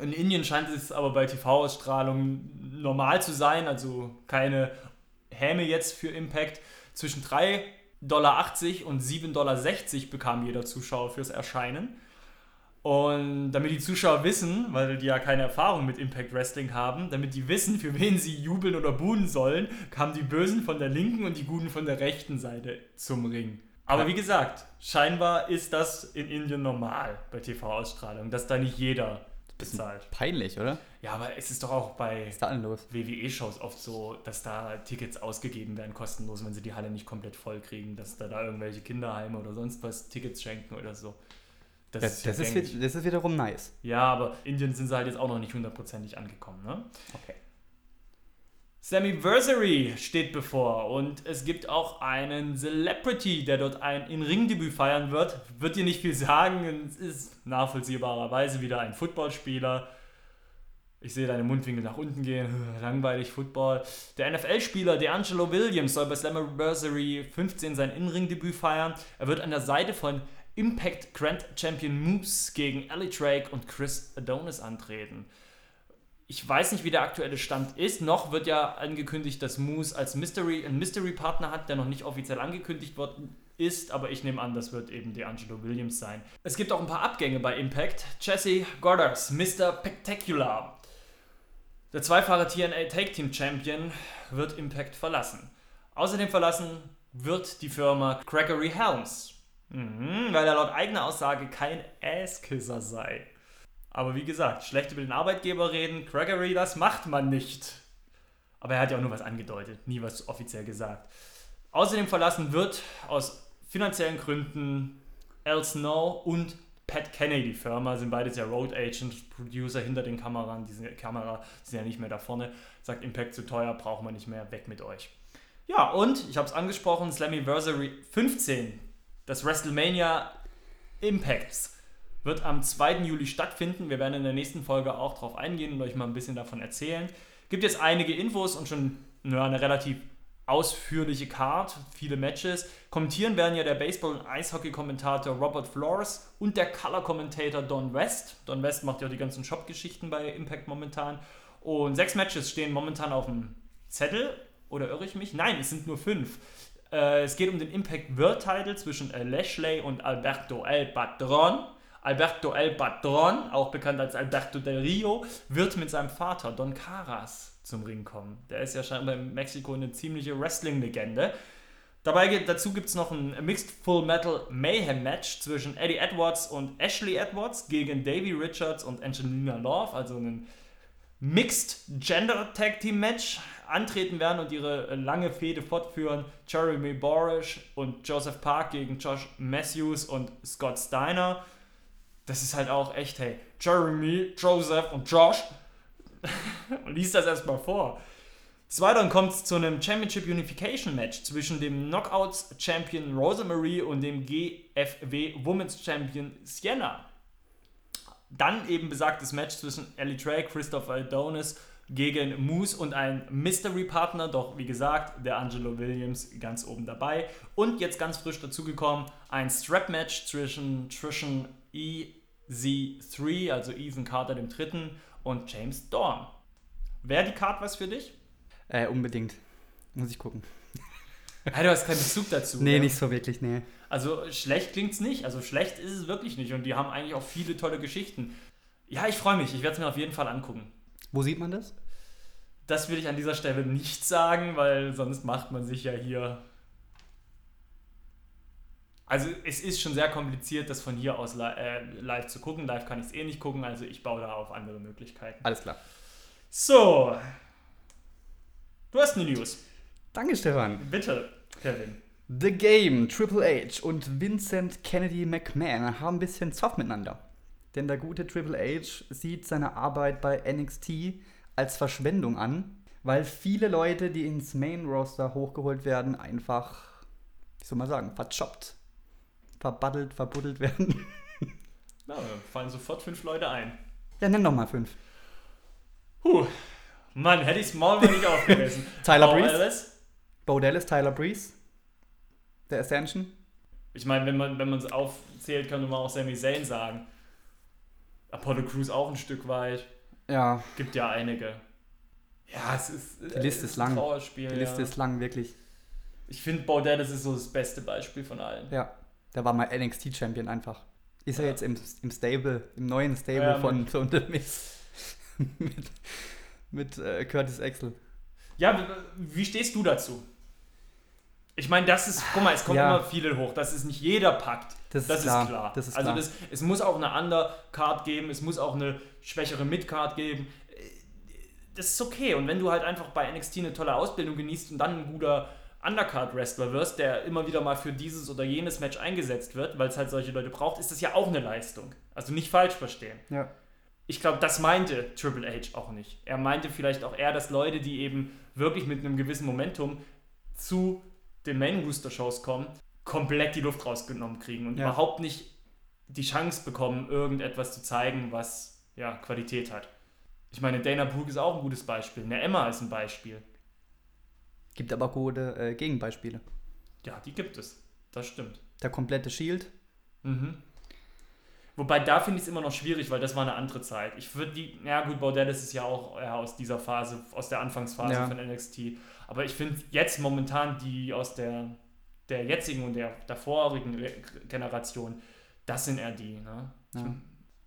In Indien scheint es aber bei TV-Ausstrahlung normal zu sein, also keine Häme jetzt für Impact. Zwischen 3,80 Dollar und 7,60 Dollar bekam jeder Zuschauer fürs Erscheinen. Und damit die Zuschauer wissen, weil die ja keine Erfahrung mit Impact Wrestling haben, damit die wissen, für wen sie jubeln oder buhen sollen, kamen die Bösen von der linken und die Guten von der rechten Seite zum Ring. Aber wie gesagt, scheinbar ist das in Indien normal bei TV-Ausstrahlung, dass da nicht jeder bezahlt. Peinlich, oder? Ja, aber es ist doch auch bei ist? WWE-Shows oft so, dass da Tickets ausgegeben werden kostenlos, wenn sie die Halle nicht komplett voll kriegen, dass da, da irgendwelche Kinderheime oder sonst was Tickets schenken oder so. Das, Das, ja das, ist, das ist wiederum nice. Ja, aber Indien sind sie halt jetzt auch noch nicht hundertprozentig angekommen, ne? Okay. Slammiversary steht bevor und es gibt auch einen Celebrity, der dort ein In-Ring-Debüt feiern wird. Wird dir nicht viel sagen, es ist nachvollziehbarerweise wieder ein Footballspieler. Ich sehe deine Mundwinkel nach unten gehen, (laughs) langweilig Football. Der NFL-Spieler D'Angelo Williams soll bei Slammiversary 15 sein In-Ring-Debüt feiern. Er wird an der Seite von Impact Grand Champion Moose gegen Ali Drake und Chris Adonis antreten. Ich weiß nicht, wie der aktuelle Stand ist. Noch wird ja angekündigt, dass Moose als Mystery einen Mystery-Partner hat, der noch nicht offiziell angekündigt worden ist, aber ich nehme an, das wird eben D'Angelo Williams sein. Es gibt auch ein paar Abgänge bei Impact. Jesse Goddard, Mr. Spectacular. Der zweifache TNA Take Team Champion wird Impact verlassen. Außerdem verlassen wird die Firma Gregory Helms, mhm, weil er laut eigener Aussage kein Asskisser sei. Aber wie gesagt, schlecht über den Arbeitgeber reden, Gregory, das macht man nicht. Aber er hat ja auch nur was angedeutet, nie was offiziell gesagt. Außerdem verlassen wird aus finanziellen Gründen Al Snow und Pat Kennedy die Firma, sind beides ja Road Agents, Producer hinter den Kameran, diese Kamera sind ja nicht mehr da vorne. Sagt Impact zu teuer, brauchen wir nicht mehr, weg mit euch. Ja, und ich habe es angesprochen, Slammiversary 15, das WrestleMania Impacts wird am 2. Juli stattfinden. Wir werden in der nächsten Folge auch darauf eingehen und euch mal ein bisschen davon erzählen. Gibt jetzt einige Infos und schon ja, eine relativ ausführliche Card, viele Matches. Kommentieren werden ja der Baseball- und Eishockey-Kommentator Robert Flores und der Color-Kommentator Don West. Don West macht ja die ganzen Shop-Geschichten bei Impact momentan. Und sechs Matches stehen momentan auf dem Zettel. Oder irre ich mich? Nein, es sind nur fünf. Äh, es geht um den Impact World Title zwischen Lashley und Alberto El Patron. Alberto El Patron, auch bekannt als Alberto del Rio, wird mit seinem Vater Don Caras zum Ring kommen. Der ist ja scheinbar in Mexiko eine ziemliche Wrestling-Legende. Dabei dazu gibt es noch ein Mixed Full Metal Mayhem Match zwischen Eddie Edwards und Ashley Edwards gegen Davey Richards und Angelina Love, also ein Mixed Gender Tag Team Match antreten werden und ihre lange Fehde fortführen. Jeremy Borish und Joseph Park gegen Josh Matthews und Scott Steiner. Das ist halt auch echt, hey, Jeremy, Joseph und Josh. (laughs) Lies das erstmal vor. Des Weiteren kommt es zu einem Championship Unification Match zwischen dem Knockouts Champion Rosemary und dem GFW Women's Champion Sienna. Dann eben besagtes Match zwischen Ellie Trey, Christopher Adonis gegen Moose und ein Mystery-Partner, doch wie gesagt, der Angelo Williams ganz oben dabei. Und jetzt ganz frisch dazugekommen, ein Strap-Match zwischen, zwischen EZ3, also Ethan Carter dem Dritten, und James Dorn. Wäre die Card was für dich? Äh, unbedingt. Muss ich gucken. (laughs) Ja, du hast keinen Bezug dazu. Nee, ne? nicht so wirklich, nee. Also schlecht klingt's nicht. Also schlecht ist es wirklich nicht. Und die haben eigentlich auch viele tolle Geschichten. Ja, ich freue mich. Ich werde es mir auf jeden Fall angucken. Wo sieht man das? Das will ich an dieser Stelle nicht sagen, weil sonst macht man sich ja hier. Also es ist schon sehr kompliziert, das von hier aus li äh, live zu gucken. Live kann ich es eh nicht gucken, also ich baue da auf andere Möglichkeiten. Alles klar. So. Du hast eine News. Danke, Stefan. Bitte, Kevin. The Game, Triple H und Vincent Kennedy McMahon haben ein bisschen Zoff miteinander. Denn der gute Triple H sieht seine Arbeit bei NXT als Verschwendung an, weil viele Leute, die ins Main Roster hochgeholt werden, einfach, wie soll man sagen, verchoppt, verbaddelt, verbuddelt werden. Na, mir fallen sofort fünf Leute ein. ja, nenn doch mal fünf. Puh. Mann, hätte ich es Maul mal nicht aufgerissen. (laughs) Tyler Paul Breeze? Ellis? Bo Dallas, Tyler Breeze, der Ascension. Ich meine, wenn man wenn es aufzählt, könnte man auch Sami Zayn sagen. Apollo Crews auch ein Stück weit. Ja, Gibt ja einige. Ja, es ist. Die Liste es ist lang. Die Liste ja. ist lang, wirklich. Ich finde, Baudet ist so das beste Beispiel von allen. Ja, der war mal NXT-Champion einfach. Ist er Ja. jetzt im, im Stable, im neuen Stable Ja, von The Miz. (laughs) mit mit äh, Curtis Axel. Ja, wie- stehst du dazu? Ich meine, das ist, guck mal, es kommen Ja. immer viele hoch, dass es nicht jeder packt. Das, Das ist klar. ist klar. Das ist also klar. Das, es muss auch eine Undercard geben, es muss auch eine schwächere Midcard geben. Das ist okay. Und wenn du halt einfach bei NXT eine tolle Ausbildung genießt und dann ein guter Undercard-Wrestler wirst, der immer wieder mal für dieses oder jenes Match eingesetzt wird, weil es halt solche Leute braucht, ist das ja auch eine Leistung. Also nicht falsch verstehen. ja. Ich glaube, das meinte Triple H auch nicht. Er meinte vielleicht auch eher, dass Leute, die eben wirklich mit einem gewissen Momentum zu den Main Rooster Shows kommen, komplett die Luft rausgenommen kriegen und Ja. überhaupt nicht die Chance bekommen, irgendetwas zu zeigen, was ja Qualität hat. Ich meine, Dana Brooke ist auch ein gutes Beispiel. Eine Emma ist ein Beispiel. Gibt aber gute äh, Gegenbeispiele. Ja, die gibt es. Das stimmt. Der komplette Shield. Mhm. Wobei da finde ich es immer noch schwierig, weil das war eine andere Zeit. Ich würde die, ja gut, Bordellis ist ja auch eher aus dieser Phase, aus der Anfangsphase Ja. von NXT. Aber ich finde jetzt momentan die aus der, der jetzigen und der, der vorigen Re- Generation, das sind eher die. Ne? Ja.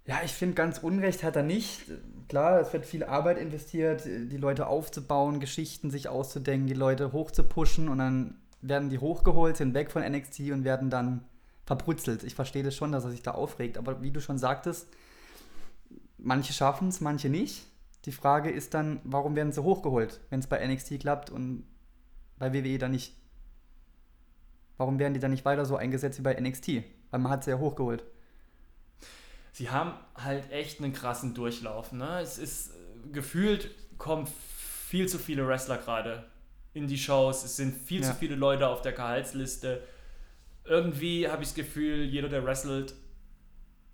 Ja, ich finde, ganz Unrecht hat er nicht. Klar, es wird viel Arbeit investiert, die Leute aufzubauen, Geschichten sich auszudenken, die Leute hochzupushen und dann werden die hochgeholt, sind weg von NXT und werden dann verbrutzelt. Ich verstehe das schon, dass er sich da aufregt, aber wie du schon sagtest, manche schaffen es, manche nicht. Die Frage ist dann, warum werden sie hochgeholt, wenn es bei NXT klappt und bei WWE dann nicht? Warum werden die dann nicht weiter so eingesetzt wie bei NXT? Weil man hat sie ja hochgeholt. Sie haben halt echt einen krassen Durchlauf. Ne? Es ist äh, gefühlt, kommen viel zu viele Wrestler gerade in die Shows. Es sind viel Ja. zu viele Leute auf der Gehaltsliste. Irgendwie habe ich das Gefühl, jeder, der wrestelt,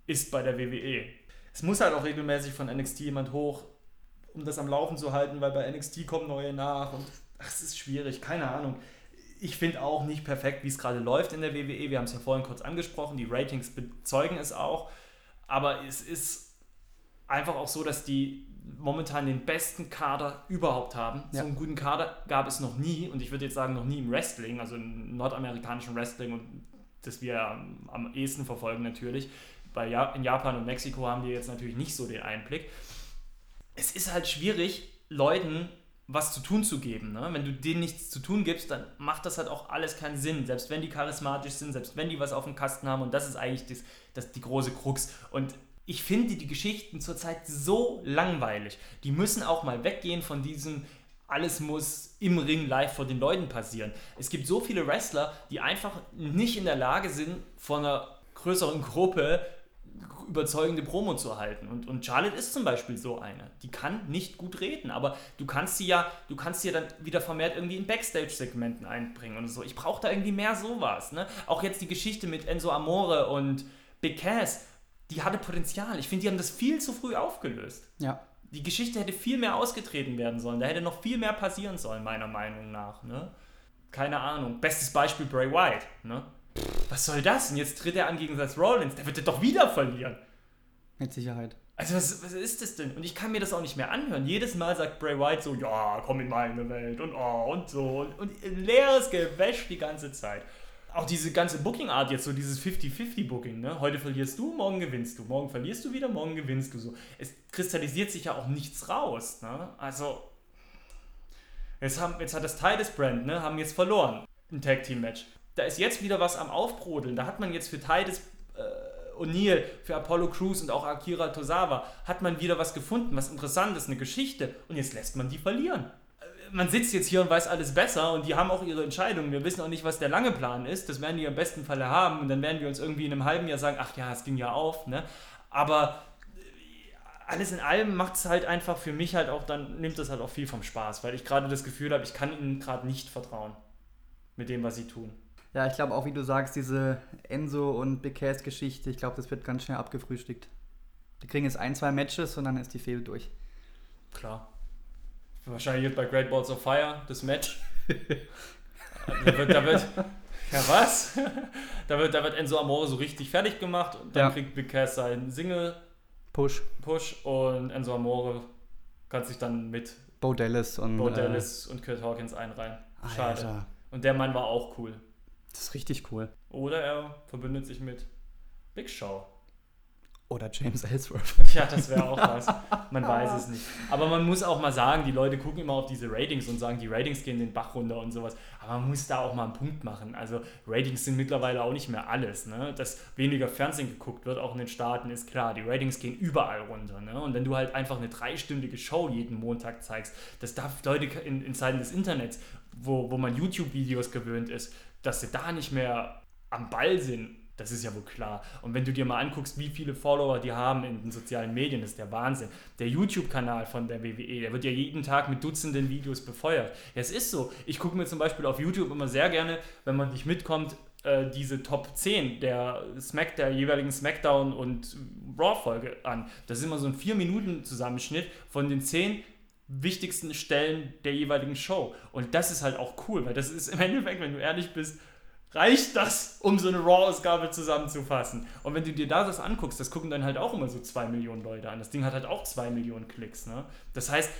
ist bei der WWE. Es muss halt auch regelmäßig von NXT jemand hoch, um das am Laufen zu halten, weil bei NXT kommen neue nach und ach, es ist schwierig, keine Ahnung. Ich finde auch nicht perfekt, wie es gerade läuft in der WWE. Wir haben es ja vorhin kurz angesprochen, die Ratings bezeugen es auch. Aber es ist einfach auch so, dass die momentan den besten Kader überhaupt haben. Ja. So einen guten Kader gab es noch nie und ich würde jetzt sagen, noch nie im Wrestling, also im nordamerikanischen Wrestling und das wir am, am ehesten verfolgen natürlich. Weil ja, in Japan und Mexiko haben wir jetzt natürlich nicht so den Einblick. Es ist halt schwierig, Leuten was zu tun zu geben. Ne? Wenn du denen nichts zu tun gibst, dann macht das halt auch alles keinen Sinn. Selbst wenn die charismatisch sind, selbst wenn die was auf dem Kasten haben. Und das ist eigentlich das, das die große Krux. Und ich finde die Geschichten zurzeit so langweilig. Die müssen auch mal weggehen von diesem, alles muss im Ring live vor den Leuten passieren. Es gibt so viele Wrestler, die einfach nicht in der Lage sind, vor einer größeren Gruppe überzeugende Promo zu halten. Und, und Charlotte ist zum Beispiel so eine. Die kann nicht gut reden, aber du kannst sie ja, du kannst sie ja dann wieder vermehrt irgendwie in Backstage-Segmenten einbringen und so. Ich brauche da irgendwie mehr sowas. Ne? Auch jetzt die Geschichte mit Enzo Amore und Big Cass die hatte Potenzial. Ich finde, die haben das viel zu früh aufgelöst. Ja. Die Geschichte hätte viel mehr ausgetreten werden sollen. Da hätte noch viel mehr passieren sollen, meiner Meinung nach. Ne? Keine Ahnung. Bestes Beispiel Bray Wyatt. Ne? Was soll das? Und jetzt tritt er an gegen Seth Rollins. Der wird doch wieder verlieren. Mit Sicherheit. Also was, was ist das denn? Und ich kann mir das auch nicht mehr anhören. Jedes Mal sagt Bray Wyatt so, ja, komm in meine Welt und oh und so. Und, und leeres Gewäsch die ganze Zeit auch diese ganze Booking-Art jetzt, so dieses 50-50-Booking, ne? Heute verlierst du, morgen gewinnst du, morgen verlierst du wieder, morgen gewinnst du so. Es kristallisiert sich ja auch nichts raus, ne? Also, jetzt, haben, jetzt hat das Titus Brand, ne? Haben jetzt verloren, ein Tag-Team-Match. Da ist jetzt wieder was am Aufbrodeln. Da hat man jetzt für Titus äh, O'Neill, für Apollo Crews und auch Akira Tozawa, hat man wieder was gefunden, was Interessantes, eine Geschichte. Und jetzt lässt man die verlieren man sitzt jetzt hier und weiß alles besser und die haben auch ihre Entscheidungen. Wir wissen auch nicht, was der lange Plan ist. Das werden die im besten Falle haben und dann werden wir uns irgendwie in einem halben Jahr sagen, ach ja, es ging ja auf. Ne? Aber äh, alles in allem macht es halt einfach für mich halt auch, dann nimmt das halt auch viel vom Spaß, weil ich gerade das Gefühl habe, ich kann ihnen gerade nicht vertrauen mit dem, was sie tun. Ja, ich glaube auch, wie du sagst, diese Enzo und Big Cass Geschichte, ich glaube, das wird ganz schnell abgefrühstückt. Die kriegen jetzt ein, zwei Matches und dann ist die Fehl durch. Klar. Wahrscheinlich wird bei Great Balls of Fire das Match. (laughs) da wird, da wird, ja was? da, wird, da wird Enzo Amore so richtig fertig gemacht und dann ja. kriegt Big Cass seinen Single Push. Push und Enzo Amore kann sich dann mit Bo Dallas und, Bo Dallas äh, und Kurt Hawkins einreihen. Schade. Alter. Und der Mann war auch cool. Das ist richtig cool. Oder er verbündet sich mit Big Show. Oder James Ellsworth. (laughs) Ja, das wäre auch was. Man weiß es nicht. Aber man muss auch mal sagen, die Leute gucken immer auf diese Ratings und sagen, die Ratings gehen den Bach runter und sowas. Aber man muss da auch mal einen Punkt machen. Also Ratings sind mittlerweile auch nicht mehr alles. Ne? Dass weniger Fernsehen geguckt wird, auch in den Staaten, ist klar. Die Ratings gehen überall runter. Ne? Und wenn du halt einfach eine dreistündige Show jeden Montag zeigst, das darf Leute in, in Zeiten des Internets, wo, wo man YouTube-Videos gewöhnt ist, dass sie da nicht mehr am Ball sind das ist ja wohl klar. Und wenn du dir mal anguckst, wie viele Follower die haben in den sozialen Medien, das ist der Wahnsinn. Der YouTube-Kanal von der WWE, der wird ja jeden Tag mit Dutzenden Videos befeuert. Ja, es ist so. Ich gucke mir zum Beispiel auf YouTube immer sehr gerne, wenn man nicht mitkommt, äh, diese Top 10 der, Smack, der jeweiligen SmackDown und Raw-Folge an. Das ist immer so ein 4-Minuten-Zusammenschnitt von den 10 wichtigsten Stellen der jeweiligen Show. Und das ist halt auch cool, weil das ist im Endeffekt, wenn du ehrlich bist, reicht das, um so eine Raw-Ausgabe zusammenzufassen. Und wenn du dir da das anguckst, das gucken dann halt auch immer so zwei Millionen Leute an. Das Ding hat halt auch zwei Millionen Klicks. Ne? Das heißt,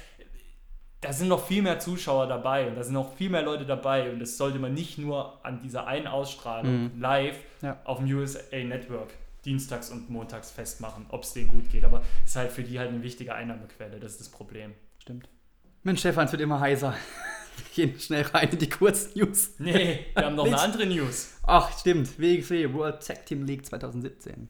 da sind noch viel mehr Zuschauer dabei und da sind noch viel mehr Leute dabei und das sollte man nicht nur an dieser einen Ausstrahlung mhm. live ja. auf dem USA Network dienstags und montags festmachen, ob es denen gut geht. Aber es ist halt für die halt eine wichtige Einnahmequelle, das ist das Problem. Stimmt. Mensch, Stefan, es wird immer heißer. (laughs) gehen schnell rein in die Kurznews. Nee, wir haben noch eine andere News. Ach, stimmt. WXW World Tag Team League 2017.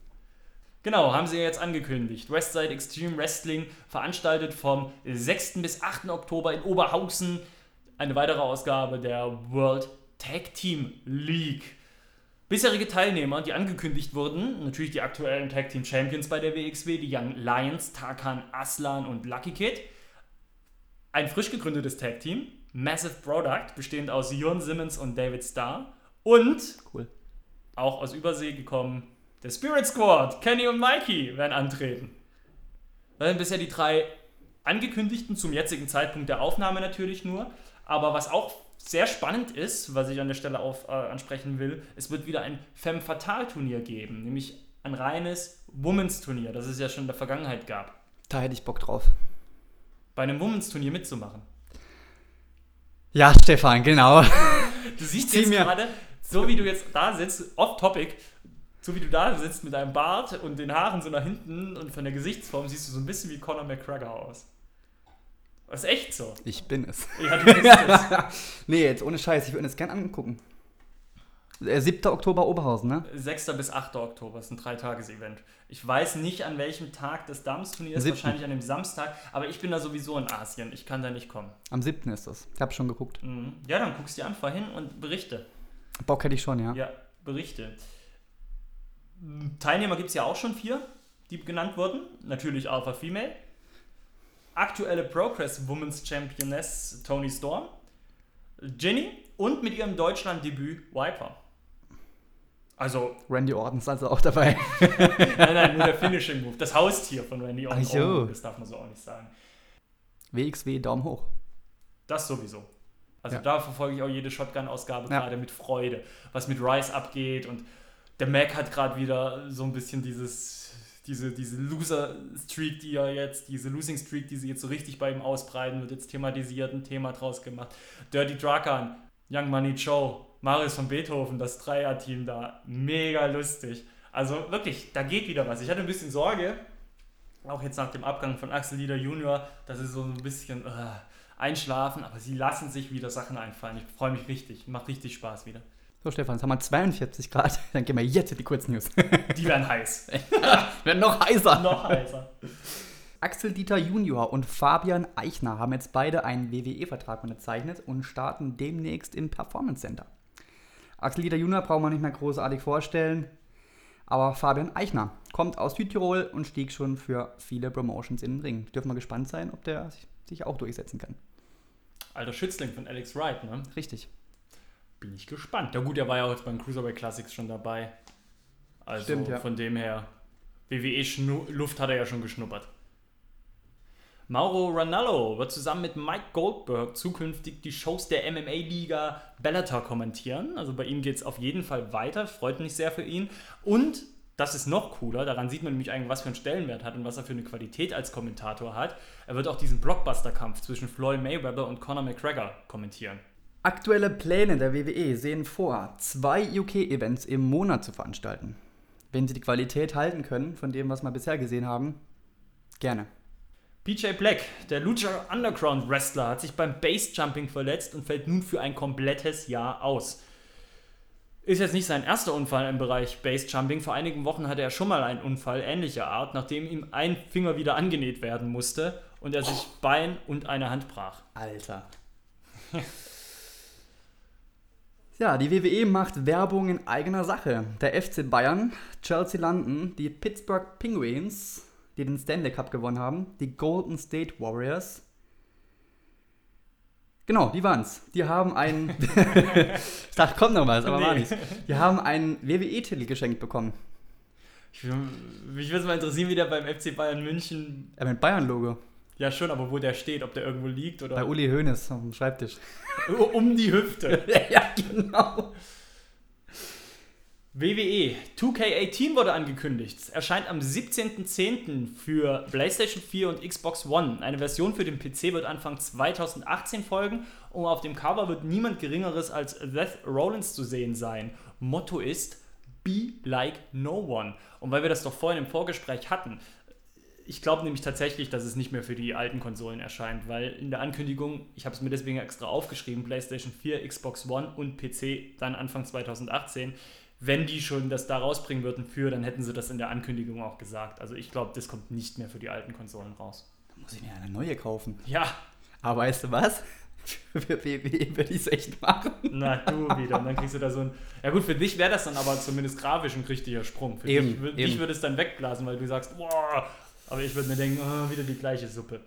Genau, haben sie ja jetzt angekündigt. Westside Extreme Wrestling veranstaltet vom 6. bis 8. Oktober in Oberhausen eine weitere Ausgabe der World Tag Team League. Bisherige Teilnehmer, die angekündigt wurden, natürlich die aktuellen Tag Team Champions bei der WXW, die Young Lions, Tarkan Aslan und Lucky Kid. Ein frisch gegründetes Tag Team, Massive Product, bestehend aus Jon Simmons und David Starr. Und cool. auch aus Übersee gekommen Der Spirit Squad, Kenny und Mikey, werden antreten. Das sind bisher die drei angekündigten, zum jetzigen Zeitpunkt der Aufnahme natürlich nur. Aber was auch sehr spannend ist, was ich an der Stelle auf, äh, ansprechen will, es wird wieder ein Femme Fatale Turnier geben, nämlich ein reines Women's Turnier, das es ja schon in der Vergangenheit gab. Da hätte ich Bock drauf. Bei einem Women's Turnier mitzumachen. Ja, Stefan, genau. Du siehst jetzt mir- gerade, so wie du jetzt da sitzt, off-topic, so wie du da sitzt mit deinem Bart und den Haaren so nach hinten und von der Gesichtsform siehst du so ein bisschen wie Conor McGregor aus. Das ist echt so. Ich bin es. Ja, du bist es. (laughs) Nee, jetzt ohne Scheiß, ich würde mir das gern angucken. Äh, 7. Oktober Oberhausen, ne? 6. bis 8. Oktober ist ein Dreitages-Event. Ich weiß nicht, an welchem Tag das Damensturnier ist, wahrscheinlich an dem Samstag, aber ich bin da sowieso in Asien. Ich kann da nicht kommen. Am 7. ist das. Ich habe schon geguckt. Mhm. Ja, dann guckst du dir an, fahr hin und berichte. Bock hätte ich schon, ja. Ja, Berichte. Teilnehmer gibt es ja auch schon vier, die genannt wurden. Natürlich Alpha Female. Aktuelle Progress Women's Championess Tony Storm. Ginny und mit ihrem Deutschland-Debüt Viper. Also, Randy Orton ist also auch dabei. (laughs) nein, nein, nur der Finishing Move. Das Haustier von Randy Orton. Ach so. Oh, das darf man so auch nicht sagen. WXW, Daumen hoch. Das sowieso. Also Ja. da verfolge ich auch jede Shotgun-Ausgabe Ja. gerade mit Freude, was mit Rice abgeht und der Mac hat gerade wieder so ein bisschen dieses, diese, diese Loser-Streak, die er jetzt, diese Losing-Streak, die sie jetzt so richtig bei ihm ausbreiten, wird jetzt thematisiert, ein Thema draus gemacht. Dirty Drakan, Young Money Joe, Marius von Beethoven, das Dreier-Team da, mega lustig. Also wirklich, da geht wieder was. Ich hatte ein bisschen Sorge, auch jetzt nach dem Abgang von Axel Lieder Junior, dass sie so ein bisschen äh, einschlafen, aber sie lassen sich wieder Sachen einfallen. Ich freue mich richtig, macht richtig Spaß wieder. So, Stefan, jetzt haben wir 42 Grad. (laughs) Dann gehen wir jetzt in die Kurznews. Die werden heiß. (laughs) Werden noch heißer. Noch heißer. Axel Dieter Junior und Fabian Eichner haben jetzt beide einen WWE-Vertrag unterzeichnet und starten demnächst im Performance Center. Axel Dieter Junior braucht man nicht mehr großartig vorstellen, aber Fabian Eichner kommt aus Südtirol und stieg schon für viele Promotions in den Ring. Dürfen wir gespannt sein, ob der sich, sich auch durchsetzen kann. Alter Schützling von Alex Wright, ne? Richtig. Bin ich gespannt. Ja gut, er war ja auch jetzt beim Cruiserweight Classics schon dabei. Also Stimmt, ja. von dem her, WWE-Luft hat er ja schon geschnuppert. Mauro Ranallo wird zusammen mit Mike Goldberg zukünftig die Shows der MMA-Liga Bellator kommentieren. Also bei ihm geht es auf jeden Fall weiter, freut mich sehr für ihn. Und das ist noch cooler, daran sieht man nämlich eigentlich, was für einen Stellenwert hat und was er für eine Qualität als Kommentator hat. Er wird auch diesen Blockbuster-Kampf zwischen Floyd Mayweather und Conor McGregor kommentieren. Aktuelle Pläne der WWE sehen vor, zwei UK-Events im Monat zu veranstalten. Wenn sie die Qualität halten können von dem, was wir bisher gesehen haben, gerne. BJ Black, der Lucha Underground Wrestler, hat sich beim Bassjumping verletzt und fällt nun für ein komplettes Jahr aus. Ist jetzt nicht sein erster Unfall im Bereich Bassjumping. Vor einigen Wochen hatte er schon mal einen Unfall ähnlicher Art, nachdem ihm ein Finger wieder angenäht werden musste und er sich Bein und eine Hand brach. Alter. (laughs) ja, die WWE macht Werbung in eigener Sache. Der FC Bayern, Chelsea London, die Pittsburgh Penguins, die den Stanley Cup gewonnen haben, die Golden State Warriors. Genau, die waren's. Die haben einen. (laughs) ich dachte, kommt noch was, aber war Nee. nicht. Die haben einen WWE-Titel geschenkt bekommen. Ich, mich würde es mal interessieren, wie der beim FC Bayern München. Äh, mit Bayern-Logo. Ja, schon, aber wo der steht, ob der irgendwo liegt Bei oder Uli Hoeneß auf dem Schreibtisch. um die Hüfte. (laughs) ja, genau. WWE 2K18 wurde angekündigt. Es erscheint am 17.10. für PlayStation 4 und Xbox One. Eine Version für den PC wird Anfang 2018 folgen und auf dem Cover wird niemand Geringeres als Seth Rollins zu sehen sein. Motto ist Be like no one. Und weil wir das doch vorhin im Vorgespräch hatten, ich glaube nämlich tatsächlich, dass es nicht mehr für die alten Konsolen erscheint, weil in der Ankündigung, ich habe es mir deswegen extra aufgeschrieben, PlayStation 4, Xbox One und PC dann Anfang 2018. Wenn die schon das da rausbringen würden für, dann hätten sie das in der Ankündigung auch gesagt. Also ich glaube, das kommt nicht mehr für die alten Konsolen raus. Da muss ich mir eine neue kaufen. Ja, Aber weißt du was? Für WWE würde ich es echt machen. na du wieder. Und dann kriegst du da so ein. Ja gut, für dich wäre das dann aber zumindest grafisch ein richtiger Sprung. Für Eben, dich, dich würde es dann wegblasen, weil du sagst, boah. Aber ich würde mir denken, oh, wieder die gleiche Suppe.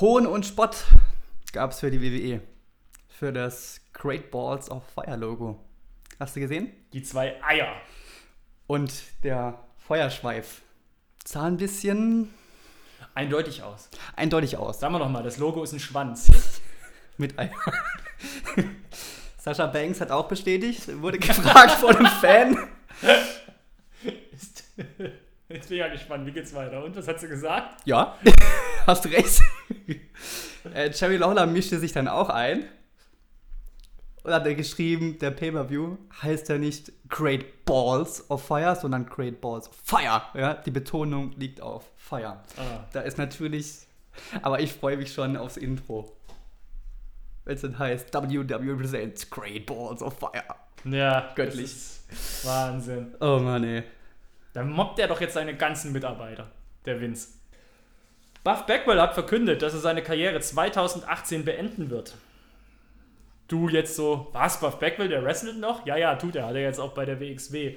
Hohn und Spott gab es für die WWE. Für das Great Balls of Fire Logo. Hast du gesehen? Die zwei Eier. Und der Feuerschweif sah ein bisschen Eindeutig aus. eindeutig aus. Sagen wir nochmal, das Logo ist ein Schwanz. (laughs) Mit einem. (laughs) Sascha Banks hat auch bestätigt, wurde gefragt von einem Fan. (laughs) Ist- Jetzt bin ich ja gespannt, wie geht's weiter? Und was hat sie gesagt? Ja, (laughs) hast recht. (laughs) äh, Jerry Lawler mischte sich dann auch ein und hat er geschrieben, der Pay-Per-View heißt ja nicht Great Balls of Fire, sondern Great Balls of Fire. Ja, die Betonung liegt auf Fire. Ah, Da ist natürlich, aber ich freue mich schon aufs Intro. Wenn es dann heißt, WW presents Great Balls of Fire. ja, Göttlich. Wahnsinn. Oh Mann, ey. Dann mobbt er doch jetzt seine ganzen Mitarbeiter, der Vince. Buff Bagwell hat verkündet, dass er seine Karriere 2018 beenden wird. Du jetzt so, was, Buff Bagwell, der wrestelt noch? Ja, ja, tut er. Hat er jetzt auch bei der WXW,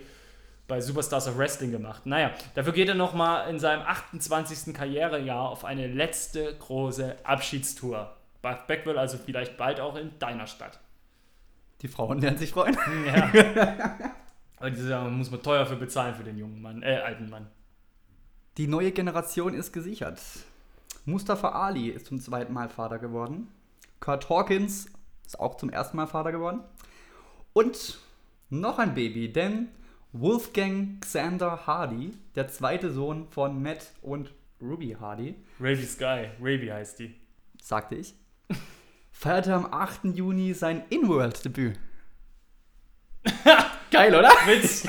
bei Superstars of Wrestling gemacht. Naja, dafür geht er nochmal in seinem 28. Karrierejahr auf eine letzte große Abschiedstour. Buff Bagwell also vielleicht bald auch in deiner Stadt. Die Frauen werden sich freuen. Ja. (laughs) Aber diese Sache muss man teuer für bezahlen für den jungen Mann, äh, alten Mann. Die neue Generation ist gesichert. Mustafa Ali ist zum zweiten Mal Vater geworden. Kurt Hawkins ist auch zum ersten Mal Vater geworden. Und noch ein Baby, denn Wolfgang Xander Hardy, der zweite Sohn von Matt und Ruby Hardy, Ravy Sky, Ravy heißt die. sagte ich, feierte am 8. Juni sein In-World-Debüt. (laughs) Geil, oder? Witz.